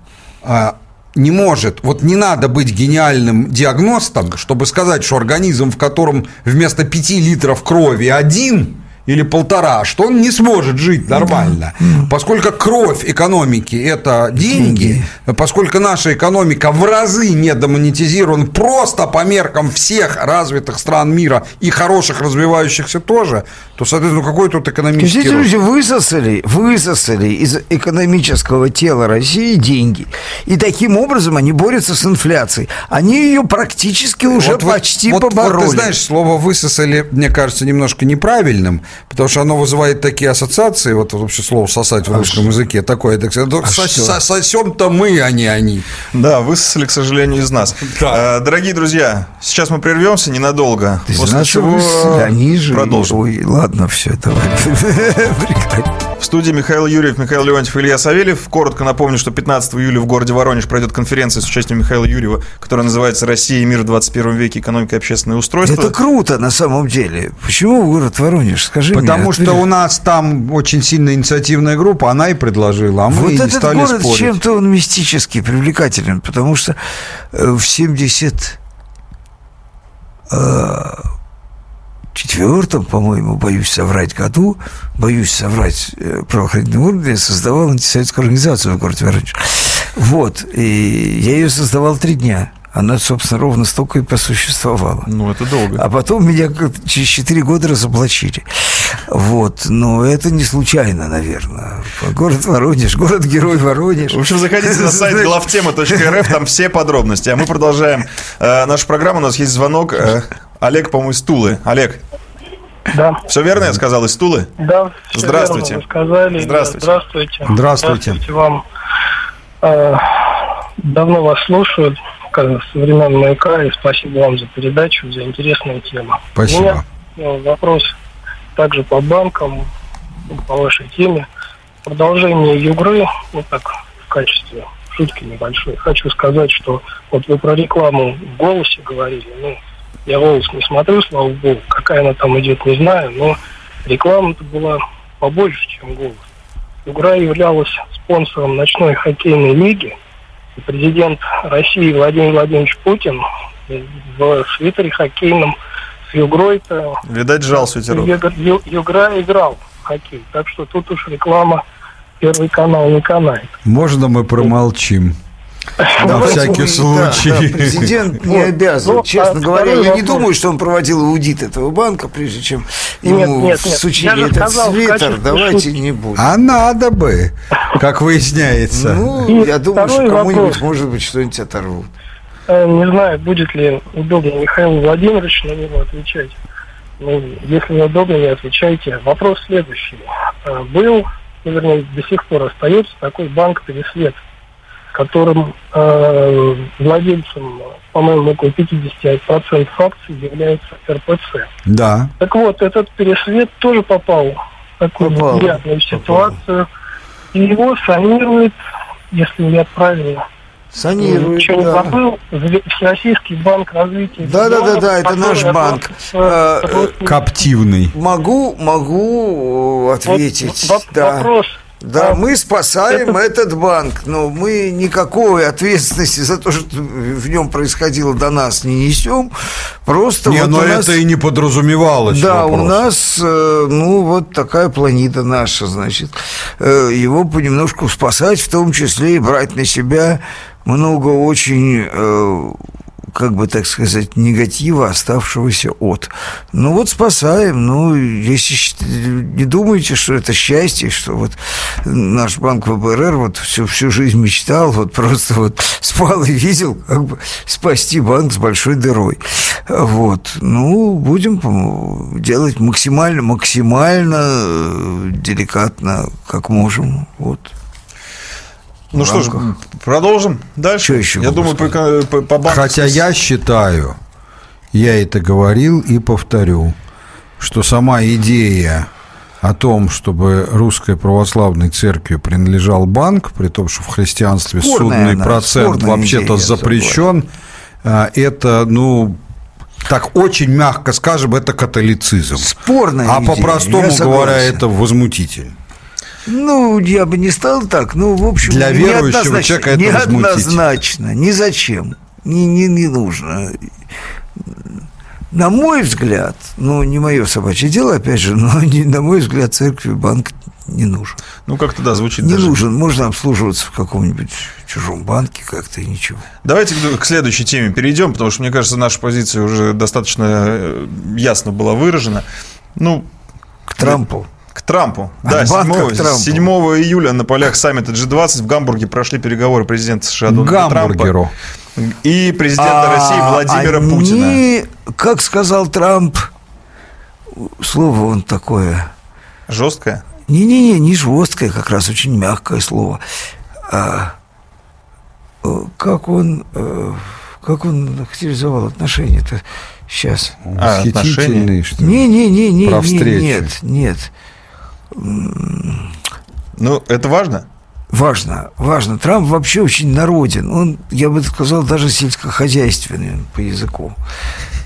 не может, вот не надо быть гениальным диагностом, чтобы сказать, что организм, в котором вместо 5 литров крови один, или полтора, что он не сможет жить нормально. Поскольку кровь экономики – это деньги, поскольку наша экономика в разы недомонетизирована просто по меркам всех развитых стран мира и хороших развивающихся тоже, то, соответственно, какой тут экономический Эти рост? люди высосали, высосали из экономического тела России деньги. И таким образом они борются с инфляцией. Они ее практически уже Вот- вот- почти вот- вот побороли. ты знаешь, слово «высосали» мне кажется немножко неправильным, потому что оно вызывает такие ассоциации, вот вообще слово «сосать» в русском языке такое, так сказать, ну, сос- со- сосем-то мы, а не они. Да, высосали, к сожалению, из нас. Да. Э, Дорогие друзья, сейчас мы прервемся ненадолго. Из после нас чего они же... продолжим. Ой, ладно, все, давай. Прекрати. В студии Михаил Юрьев, Михаил Леонтьев, Илья Савельев. Коротко напомню, что 15 июля в городе Воронеж пройдет конференция с участием Михаила Юрьева, которая называется «Россия и мир в 21 веке. Экономика и общественное устройство». Это круто на самом деле. Почему город Воронеж? Скажи Потому мне. что ответ. у нас там очень сильная инициативная группа, она и предложила, а мы Вот и не этот стали город спорить. чем-то он мистически привлекателен, потому что э, в 70 э, четвертом, по-моему, боюсь соврать году, боюсь соврать э, правоохранительным органам, я создавал антисоветскую организацию в городе Воронеж. Вот, и я ее создавал три дня. Она, собственно, ровно столько и просуществовала. Ну, это долго. А потом меня через 4 года разоблачили. Вот. Но это не случайно, наверное. Город Воронеж, город-герой Воронеж. В общем, заходите на сайт главтема.рф, там все подробности. А мы продолжаем э, нашу программу. У нас есть звонок. Э, Олег, по-моему, из Тулы. Олег, Да, все верно я сказал, из Тулы? да, Здравствуйте. верно вы сказали. Здравствуйте. Здравствуйте. Здравствуйте. Здравствуйте вам. Э, Давно вас слушаю, как со времен маяка, и спасибо вам за передачу, за интересную тему. Спасибо. У меня э, вопрос также по банкам, по вашей теме. Продолжение Югры, ну так, в качестве шутки небольшой. Хочу сказать, что вот вы про рекламу в голосе говорили, ну, я голос не смотрю, слава богу, какая она там идет, не знаю, но реклама-то была побольше, чем голос. Югра являлась спонсором ночной хоккейной лиги, и президент России Владимир Владимирович Путин в свитере хоккейном с Югрой-то Видать, жал свитерок. Югра играл в хоккей. Так что тут уж реклама Первый канал не канает. Можно мы промолчим? На Давайте всякий мы- случай. да, да, президент не Вот. обязан. Ну, Честно а говоря, я не вопрос. думаю, что он проводил аудит этого банка, прежде чем ему нет, нет. всучили Я же этот сказал, свитер. качестве Давайте шутки. не будем. А надо бы, как выясняется. Ну, И я думаю, что кому-нибудь, вопрос. может быть, что-нибудь оторвут. Э, Не знаю, будет ли удобно Михаилу Владимировичу на него отвечать. Ну, если неудобно, не отвечайте. Вопрос следующий. Э, Был, ну, вернее, до сих пор остается такой банк «Пересвет», которым э, владельцем, по-моему, около 50% акций является РПЦ. Да. Так вот, этот пересвет тоже попал в такую Попал, неприятную попал. ситуацию. И его санирует, если я правильно Санирует, ничего не да. забыл, Зве- Всероссийский банк развития. Да, да, да, да, это наш банк. относится- Э, Коптивный. Могу, могу Вот ответить. воп- да. Вопрос. Да, А, мы спасаем это- этот банк, но мы никакой ответственности за то, что в нем происходило до нас не несем. Просто Не, вот но нас- это и не подразумевалось. Да, вопрос. у нас, э, ну, вот такая планета наша, значит. Э, Его понемножку спасать, в том числе и брать на себя много очень, э, как бы так сказать, негатива, оставшегося от. Ну вот спасаем. Ну, если не думаете, что это счастье, что вот наш банк ВБРР вот всю, всю жизнь мечтал, вот просто вот спал и видел, как бы спасти банк с большой дырой. Вот. Ну, будем делать максимально, максимально э, деликатно, как можем. Вот. Ну что ж, продолжим дальше. Что еще Я думаю, по, сказать? по, по банковской- Хотя я считаю, я это говорил и повторю, что сама идея о том, чтобы русской православной церкви принадлежал банк, при том, что в христианстве Спорная судный она, процент вообще-то запрещен, а, это, ну, так очень мягко скажем, это католицизм. Спорная А идея, по-простому я говоря, это возмутительно. Ну, я бы не стал так. Ну, в общем, Для верующего человека это. Неоднозначно, ни зачем, ни, ни, не нужно. На мой взгляд, ну, не мое собачье дело, опять же, но не, на мой взгляд, церкви банк не нужен. Ну, как-то, да, звучит Не даже. нужен. Можно обслуживаться в каком-нибудь чужом банке как-то и ничего. Давайте к- к следующей теме перейдем, потому что, мне кажется, наша позиция уже достаточно э, ясно была выражена. Ну, К Трампу. К Трампу. От да, 7, банка к Трампу. 7 июля на полях саммита G20 в Гамбурге прошли переговоры президента США Дональда Гамбургеру. Трампа и президента А России Владимира они, Путина. как сказал Трамп, слово он такое... Жесткое? Не-не-не, не жесткое, как раз очень мягкое слово. А, э, как он, э, как он характеризовал отношения-то сейчас? А, Восхитительный, что ли? Не-не-не-не, Про не, встречу. нет, нет. Ну, это важно? Важно, важно. Трамп вообще очень народен. Он, я бы сказал, даже сельскохозяйственный по языку.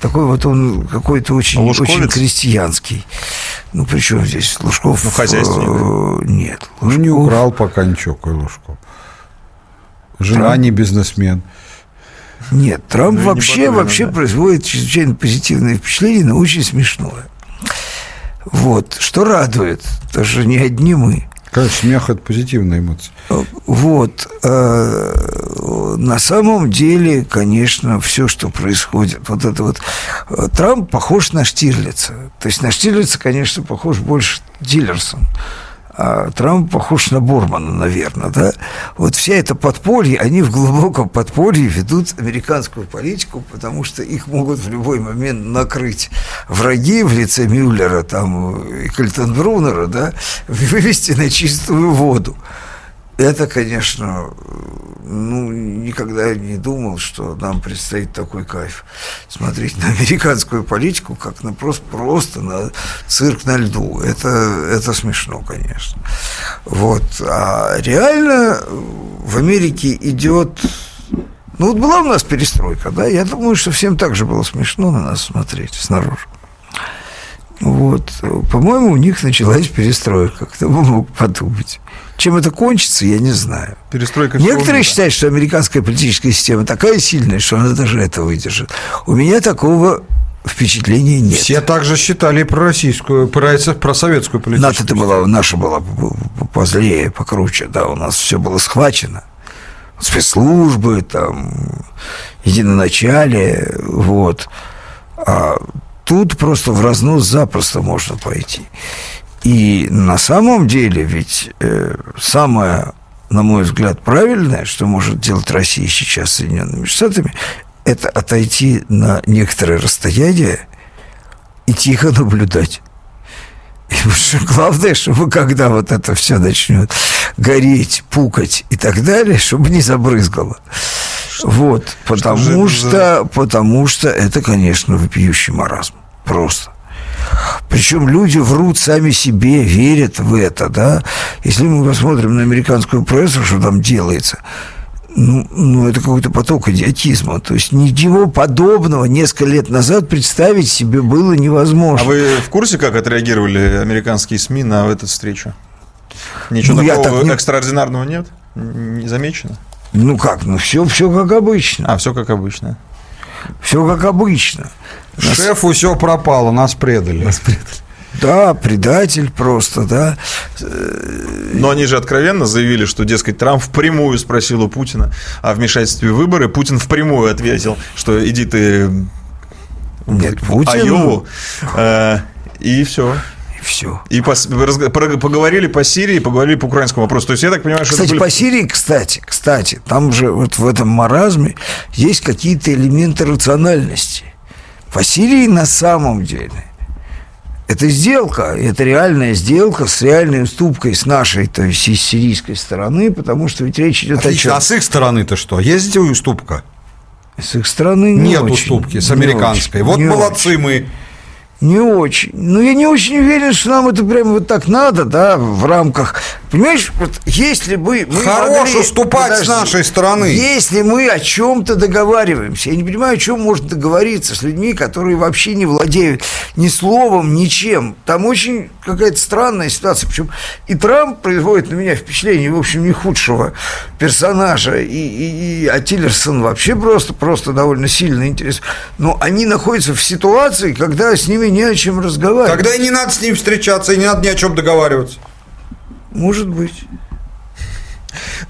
Такой вот он какой-то очень, Лужковец? очень крестьянский. Ну, причем здесь Лужков... Ну, хозяйственник, э, Нет. Ну, не Лужков- украл пока ничего, Койлушков. Жена Трамп? не бизнесмен. Нет, Трамп Ну, не вообще, Батурина, вообще да. производит чрезвычайно позитивное впечатление, но очень смешное. Вот, что радует, даже не одни мы. Конечно, смех – это позитивная эмоция. Вот. э, На самом деле, конечно, все, что происходит, вот это вот... э, Трамп похож на Штирлица. То есть на Штирлица, конечно, похож больше Диллерсон. А Трамп похож на Бормана, наверное, да? Вот вся эта подполье, они в глубоком подполье ведут американскую политику, потому что их могут в любой момент накрыть враги в лице Мюллера там, и Кальтенбруннера, да, вывести на чистую воду. Это, конечно, ну, никогда не думал, что нам предстоит такой кайф смотреть на американскую политику, как на просто, просто на цирк на льду. Это, это смешно, конечно. Вот. А реально в Америке идет... Ну, вот была у нас перестройка, да? Я думаю, что всем так же было смешно на нас смотреть снаружи. Вот. По-моему, у них началась перестройка. Кто бы мог подумать. Чем это кончится, я не знаю. Перестройка Некоторые считают, что американская политическая система такая сильная, что она даже это выдержит. У меня такого впечатления нет. Все также считали про российскую, про, про советскую политику. Наша-то была, наша была позлее, покруче, да, у нас все было схвачено. Спецслужбы, там, единоначалие, вот. А тут просто в разнос запросто можно пойти. И на самом деле ведь э, самое, на мой взгляд, правильное, что может делать Россия сейчас с Соединенными Штатами, это отойти на некоторое расстояние и тихо наблюдать. И главное, чтобы когда вот это все начнет гореть, пукать и так далее, чтобы не забрызгало. Вот, же потому это что, потому что это, конечно, вопиющий маразм. Просто. Причем люди врут сами себе, верят в это, да. Если мы посмотрим на американскую прессу, что там делается, ну, ну, это какой-то поток идиотизма. То есть ничего подобного несколько лет назад представить себе было невозможно. А вы в курсе, как отреагировали американские СМИ на эту встречу? Ничего Ну, такого так не- экстраординарного нет? Не замечено? Ну как, ну все, все как обычно. А, все как обычно. Все как обычно. Шефу все пропало, нас предали. Да, предатель просто, да. Но они же откровенно заявили, что, дескать, Трамп впрямую спросил у Путина о вмешательстве в выборы. Путин впрямую ответил, что иди ты Нет, в Путин... Айову. Э, И все. Все. И пос- разг- про- поговорили по Сирии, поговорили по украинскому вопросу. То есть я так понимаю, что это Кстати, были- по Сирии, кстати, кстати, там же вот в этом маразме есть какие-то элементы рациональности. По Сирии на самом деле это сделка, это реальная сделка с реальной уступкой с нашей, то есть из сирийской стороны, потому что ведь речь идет о Отлично. чем? А с их стороны-то что? Есть уступка? С их стороны не Нет очень, уступки с не американской. очень, вот не молодцы мы. Не очень. Ну, я не очень уверен, что нам это прямо вот так надо, да, в рамках... Понимаешь, вот если бы мы Хорош могли- уступать с Подожди. нашей стороны. Если мы о чем-то договариваемся, я не понимаю, о чем можно договориться с людьми, которые вообще не владеют ни словом, ничем. Там очень какая-то странная ситуация. Причем и Трамп производит на меня впечатление, в общем, не худшего персонажа, и, и, и- а Тиллерсон вообще просто, просто довольно сильно интересен. Но они находятся в ситуации, когда с ними не о чем разговаривать. Тогда и не надо с ним встречаться, и не надо ни о чем договариваться. Может быть.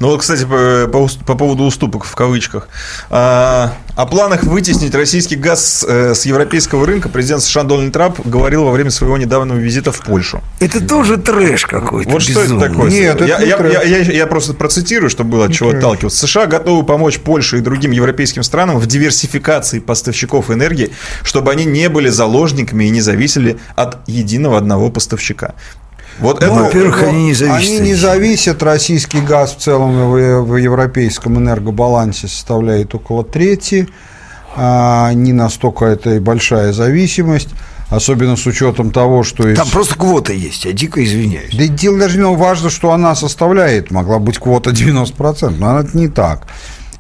Ну вот, кстати, по, по по поводу уступок в кавычках. А, о планах вытеснить российский газ э, с европейского рынка президент США Дональд Трамп говорил во время своего недавнего визита в Польшу. Это тоже трэш какой-то. Вот что это безумный. такое? Нет, это я, не я, трэш. я- я- я просто процитирую, чтобы было от чего отталкиваться. США готовы помочь Польше и другим европейским странам в диверсификации поставщиков энергии, чтобы они не были заложниками и не зависели от единого одного поставщика. Вот Ну, это... во-первых, они не зависят. Они не зависят. Российский газ в целом в, в европейском энергобалансе составляет около трети. А, не настолько это и большая зависимость. Особенно с учетом того, что... из- Там просто квота есть, я дико извиняюсь. Да дело даже не важно, что она составляет. Могла быть квота 90%, но это не так.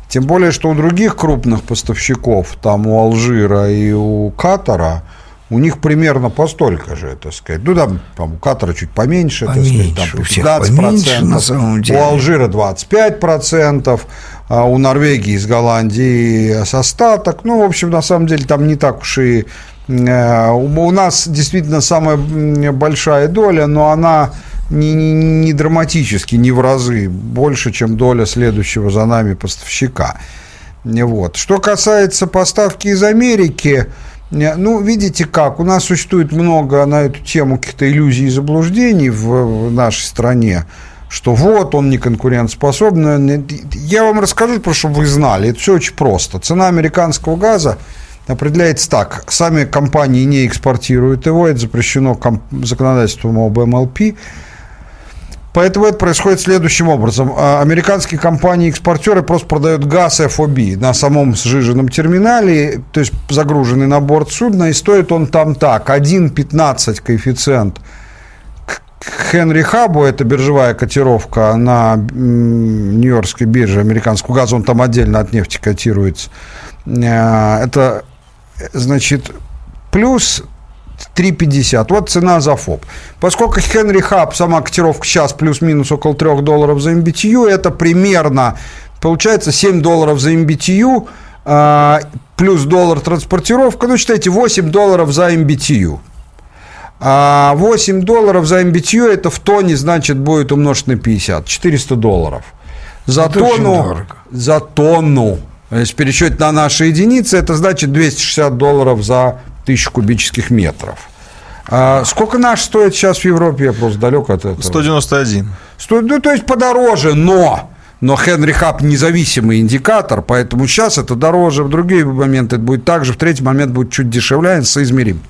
Тем более, что у других крупных поставщиков, там у Алжира и у Катара, у них примерно по столько же, так сказать. Ну, там, там у Катара чуть поменьше, так Поменьше, сказать, там у всех 15%. поменьше, на самом деле. У Алжира 25%, а у Норвегии с Голландии с остаток. Ну, в общем, на самом деле, там не так уж и... э, У нас действительно самая большая доля, но она не, не- не драматически, не в разы больше, чем доля следующего за нами поставщика. Вот. Что касается поставки из Америки, ну, видите как, у нас существует много на эту тему каких-то иллюзий и заблуждений в, нашей стране, что вот он не конкурентоспособный. Я вам расскажу, просто чтобы вы знали, это все очень просто. Цена американского газа определяется так. Сами компании не экспортируют его, это запрещено законодательством об МЛП. Поэтому это происходит следующим образом. А, Американские компании-экспортеры просто продают газ FOB на самом сжиженном терминале, то есть загруженный на борт судна, и стоит он там так, 1,15 коэффициент к Хенри Хабу, это биржевая котировка на Нью-Йоркской бирже американского газа, он там отдельно от нефти котируется. Э, Это, значит, плюс 3,50. Вот цена за ФОП. Поскольку Хенри Хаб, сама котировка сейчас плюс-минус около 3 долларов за MBTU, это примерно, получается, 7 долларов за MBTU, а, плюс доллар транспортировка, ну, считайте, 8 долларов за MBTU. А 8 долларов за MBTU это в тонне, значит, будет умножить на 50. 400 долларов. За Это тонну, за тонну, если пересчет на наши единицы, это значит 260 долларов за тысячу кубических метров. А сколько наш стоит сейчас в Европе? Я просто далек от этого. 191. Стоит, ну, то есть подороже, но... Но Хенри Хаб независимый индикатор, поэтому сейчас это дороже, в другие моменты это будет так же, в третий момент будет чуть дешевле, соизмерим.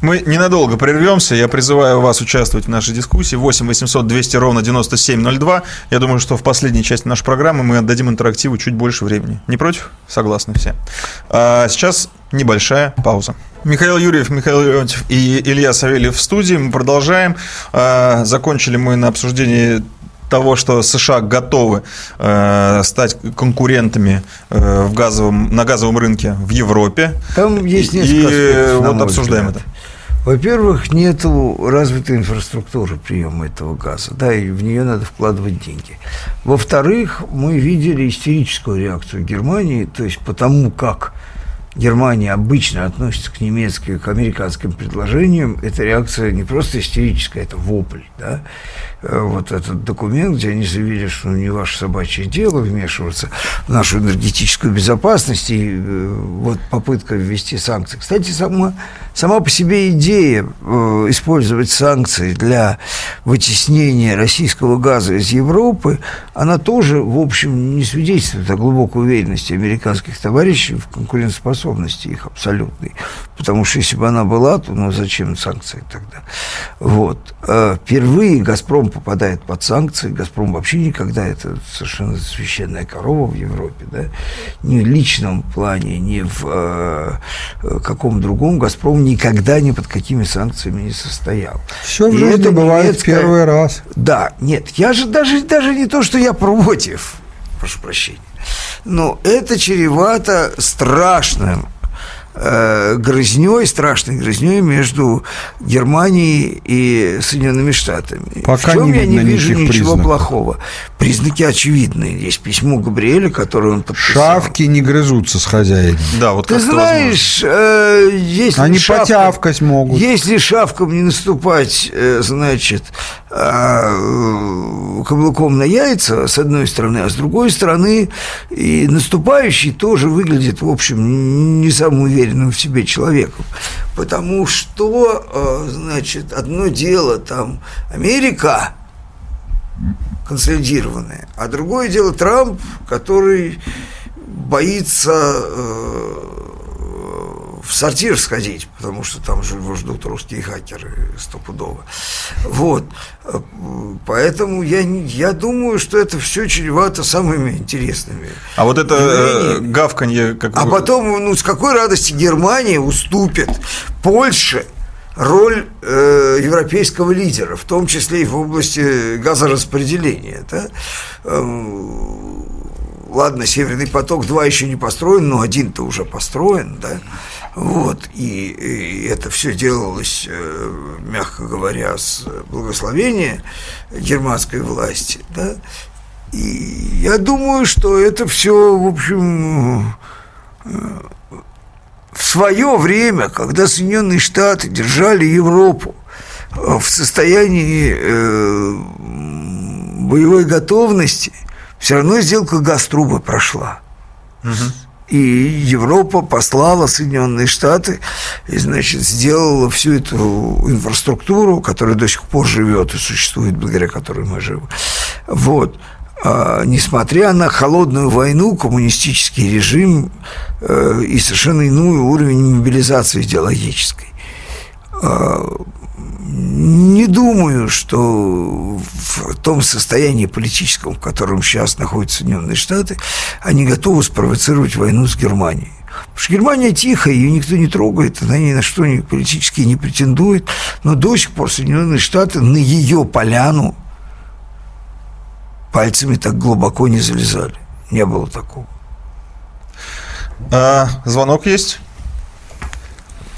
Мы ненадолго прервемся. Я призываю вас участвовать в нашей дискуссии. 8 800 200 ровно 9702. Я думаю, что в последней части нашей программы мы отдадим интерактиву чуть больше времени. Не против? Согласны все. А сейчас небольшая пауза. Михаил Юрьев, Михаил Леонтьев и Илья Савельев в студии. Мы продолжаем. А, Закончили мы на обсуждении того, что США готовы э, стать конкурентами э, в газовом, на газовом рынке в Европе. Там есть несколько и аспектов, вот обсуждаем взгляд. это. Во-первых, нету развитой инфраструктуры приема этого газа, да, и в нее надо вкладывать деньги. Во-вторых, мы видели истерическую реакцию Германии, то есть потому как Германия обычно относится к немецким, к американским предложениям, эта реакция не просто истерическая, это вопль, да. Э, Вот этот документ, где они заявили, что не ваше собачье дело вмешиваться в нашу энергетическую безопасность и э, вот попытка ввести санкции. Кстати, сама, сама по себе идея э, использовать санкции для вытеснения российского газа из Европы, она тоже, в общем, не свидетельствует о глубокой уверенности американских товарищей в конкурентоспособности их абсолютной. Потому что если бы она была, то ну, зачем санкции тогда? Вот. Впервые «Газпром» «Газпром» попадает под санкции. «Газпром» вообще никогда, это совершенно священная корова в Европе, да, ни в личном плане, ни в э, каком другом «Газпром» никогда ни под какими санкциями не состоял. Все в жизни это бывает немецкая- первый раз. Да, нет, я же даже, даже не то, что я против, прошу прощения, но это чревато страшным грызней, страшной грызней между Германией и Соединенными Штатами. Пока в чем не я не вижу ничего признаков. плохого. Признаки очевидные. Есть письмо Габриэля, которое он подписал. Шавки не грызутся с хозяином. Да, вот Ты знаешь, э, если Они шавкам- потявкать могут. Если шавкам не наступать, э, значит, э, каблуком на яйца, с одной стороны, а с другой стороны, и наступающий тоже выглядит, в общем, не самым уверенным в себе человеком. Потому что, э, значит, одно дело там Америка, консолидированная, а другое дело Трамп, который боится э, в сортир сходить, потому что там же его ждут русские хакеры стопудово. Вот. Э, Поэтому я, я думаю, что это все чревато самыми интересными. А вот это э, явлениями. гавканье, как А потом, ну, с какой радости Германия уступит Польше роль э, европейского лидера, в том числе и в области газораспределения. Да? Ладно, Северный поток-2 еще не построен, но один-то уже построен, да. Вот, и, и это все делалось, э, мягко говоря, с благословения германской власти, да. И я думаю, что это все, в общем, в свое время, когда Соединенные Штаты держали Европу э, в состоянии э, боевой готовности, все равно сделка Газтруба прошла. И Европа послала Соединенные Штаты и, значит, сделала всю эту инфраструктуру, которая до сих пор живет и существует, благодаря которой мы живы. Вот. А, несмотря на холодную войну, коммунистический режим э, и совершенно иной уровень мобилизации идеологической. Не думаю, что в том состоянии политическом, в котором сейчас находятся Соединенные Штаты, они готовы спровоцировать войну с Германией. Потому что Германия тихая, ее никто не трогает, она ни на что политически не претендует, но до сих пор Соединенные Штаты на ее поляну пальцами так глубоко не залезали. Не было такого. А, звонок есть.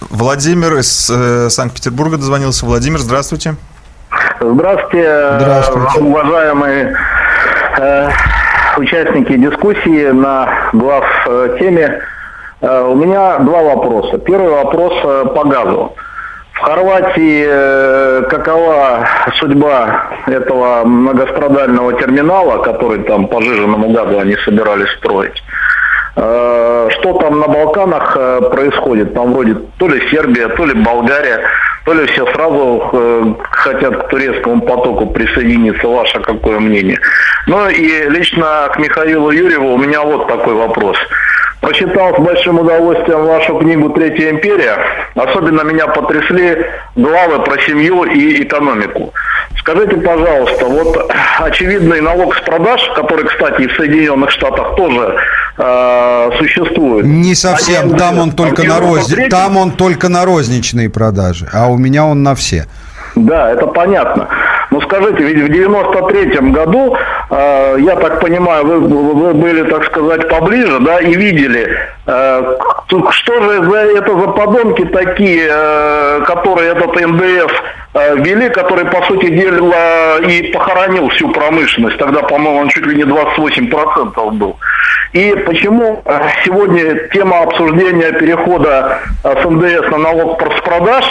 Владимир из э, Санкт-Петербурга дозвонился. Владимир, здравствуйте. Здравствуйте, Здравствуйте. уважаемые э, участники дискуссии на глав э, теме. Э, у меня два вопроса. Первый вопрос э, по газу. В Хорватии э, какова судьба этого многострадального терминала, который там по жиженному газу они собирались строить? Э, Что там на Балканах э, происходит? Там вроде то ли Сербия, то ли Болгария, то ли все сразу э, хотят к турецкому потоку присоединиться. Ваше какое мнение? Ну и лично к Михаилу Юрьеву у меня вот такой вопрос. Прочитал с большим удовольствием вашу книгу «Третья империя». Особенно меня потрясли главы про семью и экономику. Скажите, пожалуйста, вот очевидный налог с продаж, который, кстати, в Соединенных Штатах тоже э, существует. Не совсем, Один там он только на 93-м розни... там он только на розничные продажи, а у меня он на все. Да, это понятно. Но скажите, ведь в 93-м году, э, я так понимаю, вы, вы были, так сказать, поближе, да, и видели, э, что же это за подонки такие, э, которые этот НДС э, ввели, который, по сути дела, и похоронил всю промышленность. Тогда, по-моему, он чуть ли не 28% был. И почему э, сегодня тема обсуждения перехода э, с НДС на налог с продаж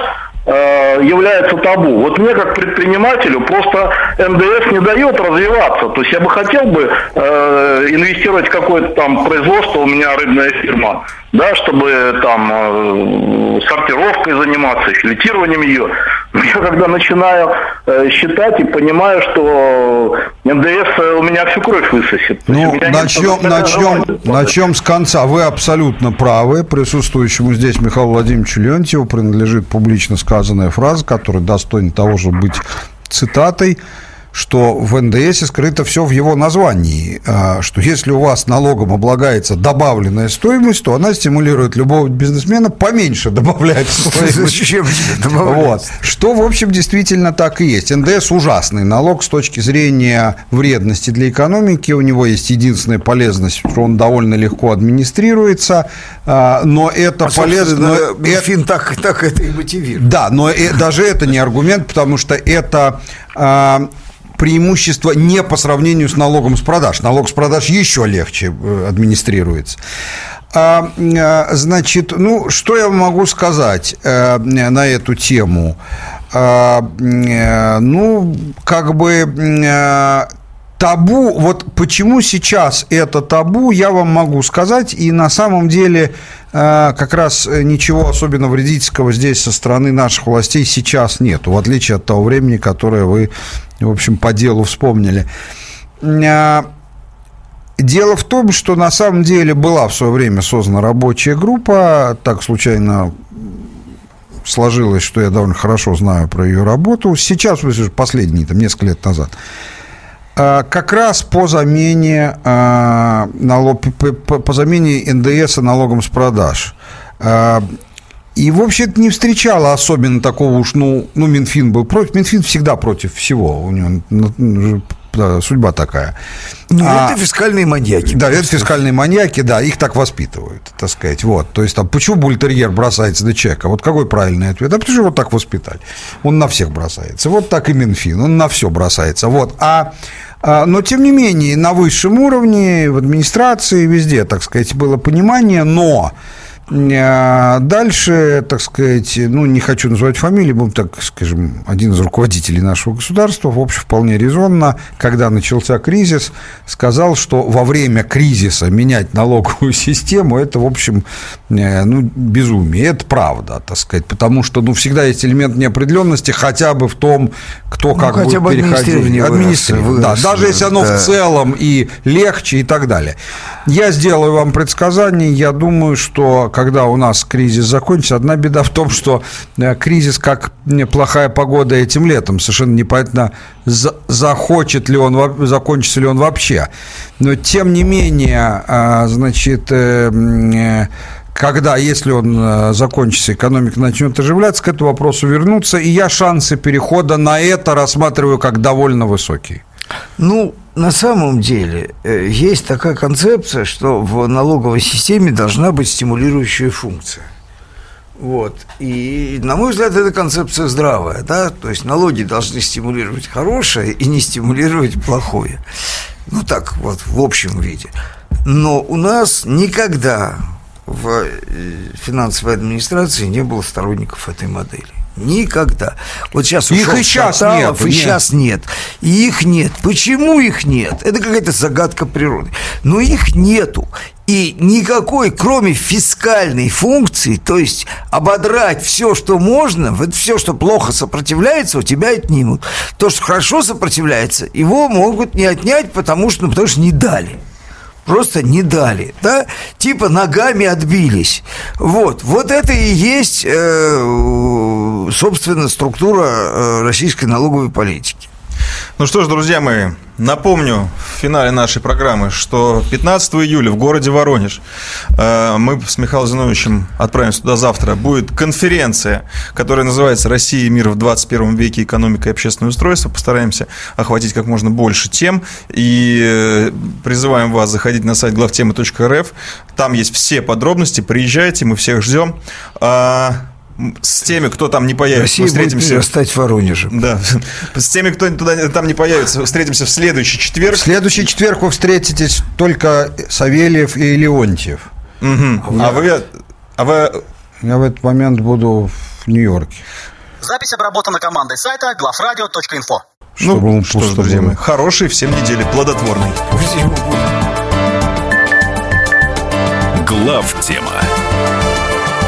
э, является табу. Вот мне как предпринимателю просто НДС не дает развиваться. То есть я бы хотел бы э, инвестировать в какое-то там производство, у меня рыбная фирма, да, чтобы там э, сортировкой заниматься, филетированием ее. Я когда начинаю э, считать и понимаю, что НДС у меня всю кровь высосет. Ну, начнем, начнем, начнем с конца. Вы абсолютно правы. Присутствующему здесь Михаилу Владимировичу Леонтьеву принадлежит публично сказанная фраза, которая достойна того, чтобы быть цитатой, что в НДС скрыто все в его названии, а, что если у вас налогом облагается добавленная стоимость, то она стимулирует любого бизнесмена поменьше добавлять стоимость. Вот. Что, в общем, действительно так и есть. НДС ужасный налог с точки зрения вредности для экономики. У него есть единственная полезность, что он довольно легко администрируется, а, но это А, полезно... Минфин так, так это и мотивирует. да, но э- даже это не аргумент, потому что это а, преимущество не по сравнению с налогом с продаж. Налог с продаж еще легче э, администрируется. А, а, значит, ну, что я могу сказать э, на эту тему? А, э, ну, как бы э, табу, вот почему сейчас это табу, я вам могу сказать, и на самом деле э, как раз ничего особенно вредительского здесь со стороны наших властей сейчас нету, в отличие от того времени, которое вы, в общем, по делу вспомнили. Э, Дело в том, что на самом деле была в свое время создана рабочая группа, так случайно сложилось, что я довольно хорошо знаю про ее работу. Сейчас, в последние, там, несколько лет назад. А, Как раз по замене, а, налог, по, замене НДС налогом с продаж. А, И, в общем-то, не встречала особенно такого уж, ну, ну, Минфин был против. Минфин всегда против всего. У него ну, да, судьба такая. Ну, А- это фискальные маньяки. да, это фискальные маньяки, да, их так воспитывают, так сказать. Вот. То есть, там, почему бультерьер бросается на человека? Вот какой правильный ответ? А потому что его так воспитали. Он на всех бросается. Вот так и Минфин, он на все бросается. Вот. А, но, тем не менее, на высшем уровне, в администрации, везде, так сказать, было понимание, но а, Дальше, так сказать, ну, не хочу называть фамилии, будем так, скажем, один из руководителей нашего государства, в общем, вполне резонно, когда начался кризис, сказал, что во время кризиса менять налоговую систему, это, в общем, э, ну, безумие. Это правда, так сказать, потому что, ну, всегда есть элемент неопределенности хотя бы в том, кто как Ну, хотя будет бы переходить. администрирование да, выросло, даже если оно да. в целом и легче и так далее. Я сделаю вам предсказание. Я думаю, что когда у нас кризис закончится, одна беда в том, что э, кризис как плохая погода этим летом. Совершенно непонятно, за- захочет ли он, закончится ли он вообще. Но тем не менее, а, значит, э, э, когда, если он закончится, экономика начнет оживляться, к этому вопросу вернуться, и я шансы перехода на это рассматриваю как довольно высокие. Ну, на самом деле, э, есть такая концепция, что в налоговой системе должна быть стимулирующая функция. Вот. И, на мой взгляд, эта концепция здравая, да, то есть налоги должны стимулировать хорошее и не стимулировать плохое. Ну, так вот, в общем виде. Но у нас никогда в э, финансовой администрации не было сторонников этой модели. Никогда. Вот сейчас Их и щас Шаталов, нету, и нет. сейчас нет. И их нет. Почему их нет? Это какая-то загадка природы. Но их нету. И никакой, кроме фискальной функции, то есть ободрать все, что можно, вот все, что плохо сопротивляется, у тебя отнимут. То, что хорошо сопротивляется, его могут не отнять, потому что, ну, потому что не дали просто не дали, да, типа ногами отбились. Вот, вот это и есть, э, собственно, структура э, российской налоговой политики. Ну что ж, друзья мои, напомню в финале нашей программы, что 15 июля в городе Воронеж э, мы с Михаилом Зиновичем отправимся туда завтра. Будет конференция, которая называется «Россия и мир в 21 веке. Экономика и общественное устройство». Постараемся охватить как можно больше тем. И э, призываем вас заходить на сайт главтемы.рф. Там есть все подробности. Приезжайте, мы всех ждем. А, с теми, кто там не появится, Россия мы встретимся. будет стать Воронежем. Да. С теми, кто туда, там не появится, встретимся в следующий четверг. В следующий четверг вы встретитесь только Савельев и Леонтьев. Мгм. А вы... А вы... Я в этот момент буду в Нью-Йорке. Запись обработана командой сайта главрадио.инфо. Чтобы ну, он что ж, друзья мои, хорошей всем недели, плодотворной. Глав тема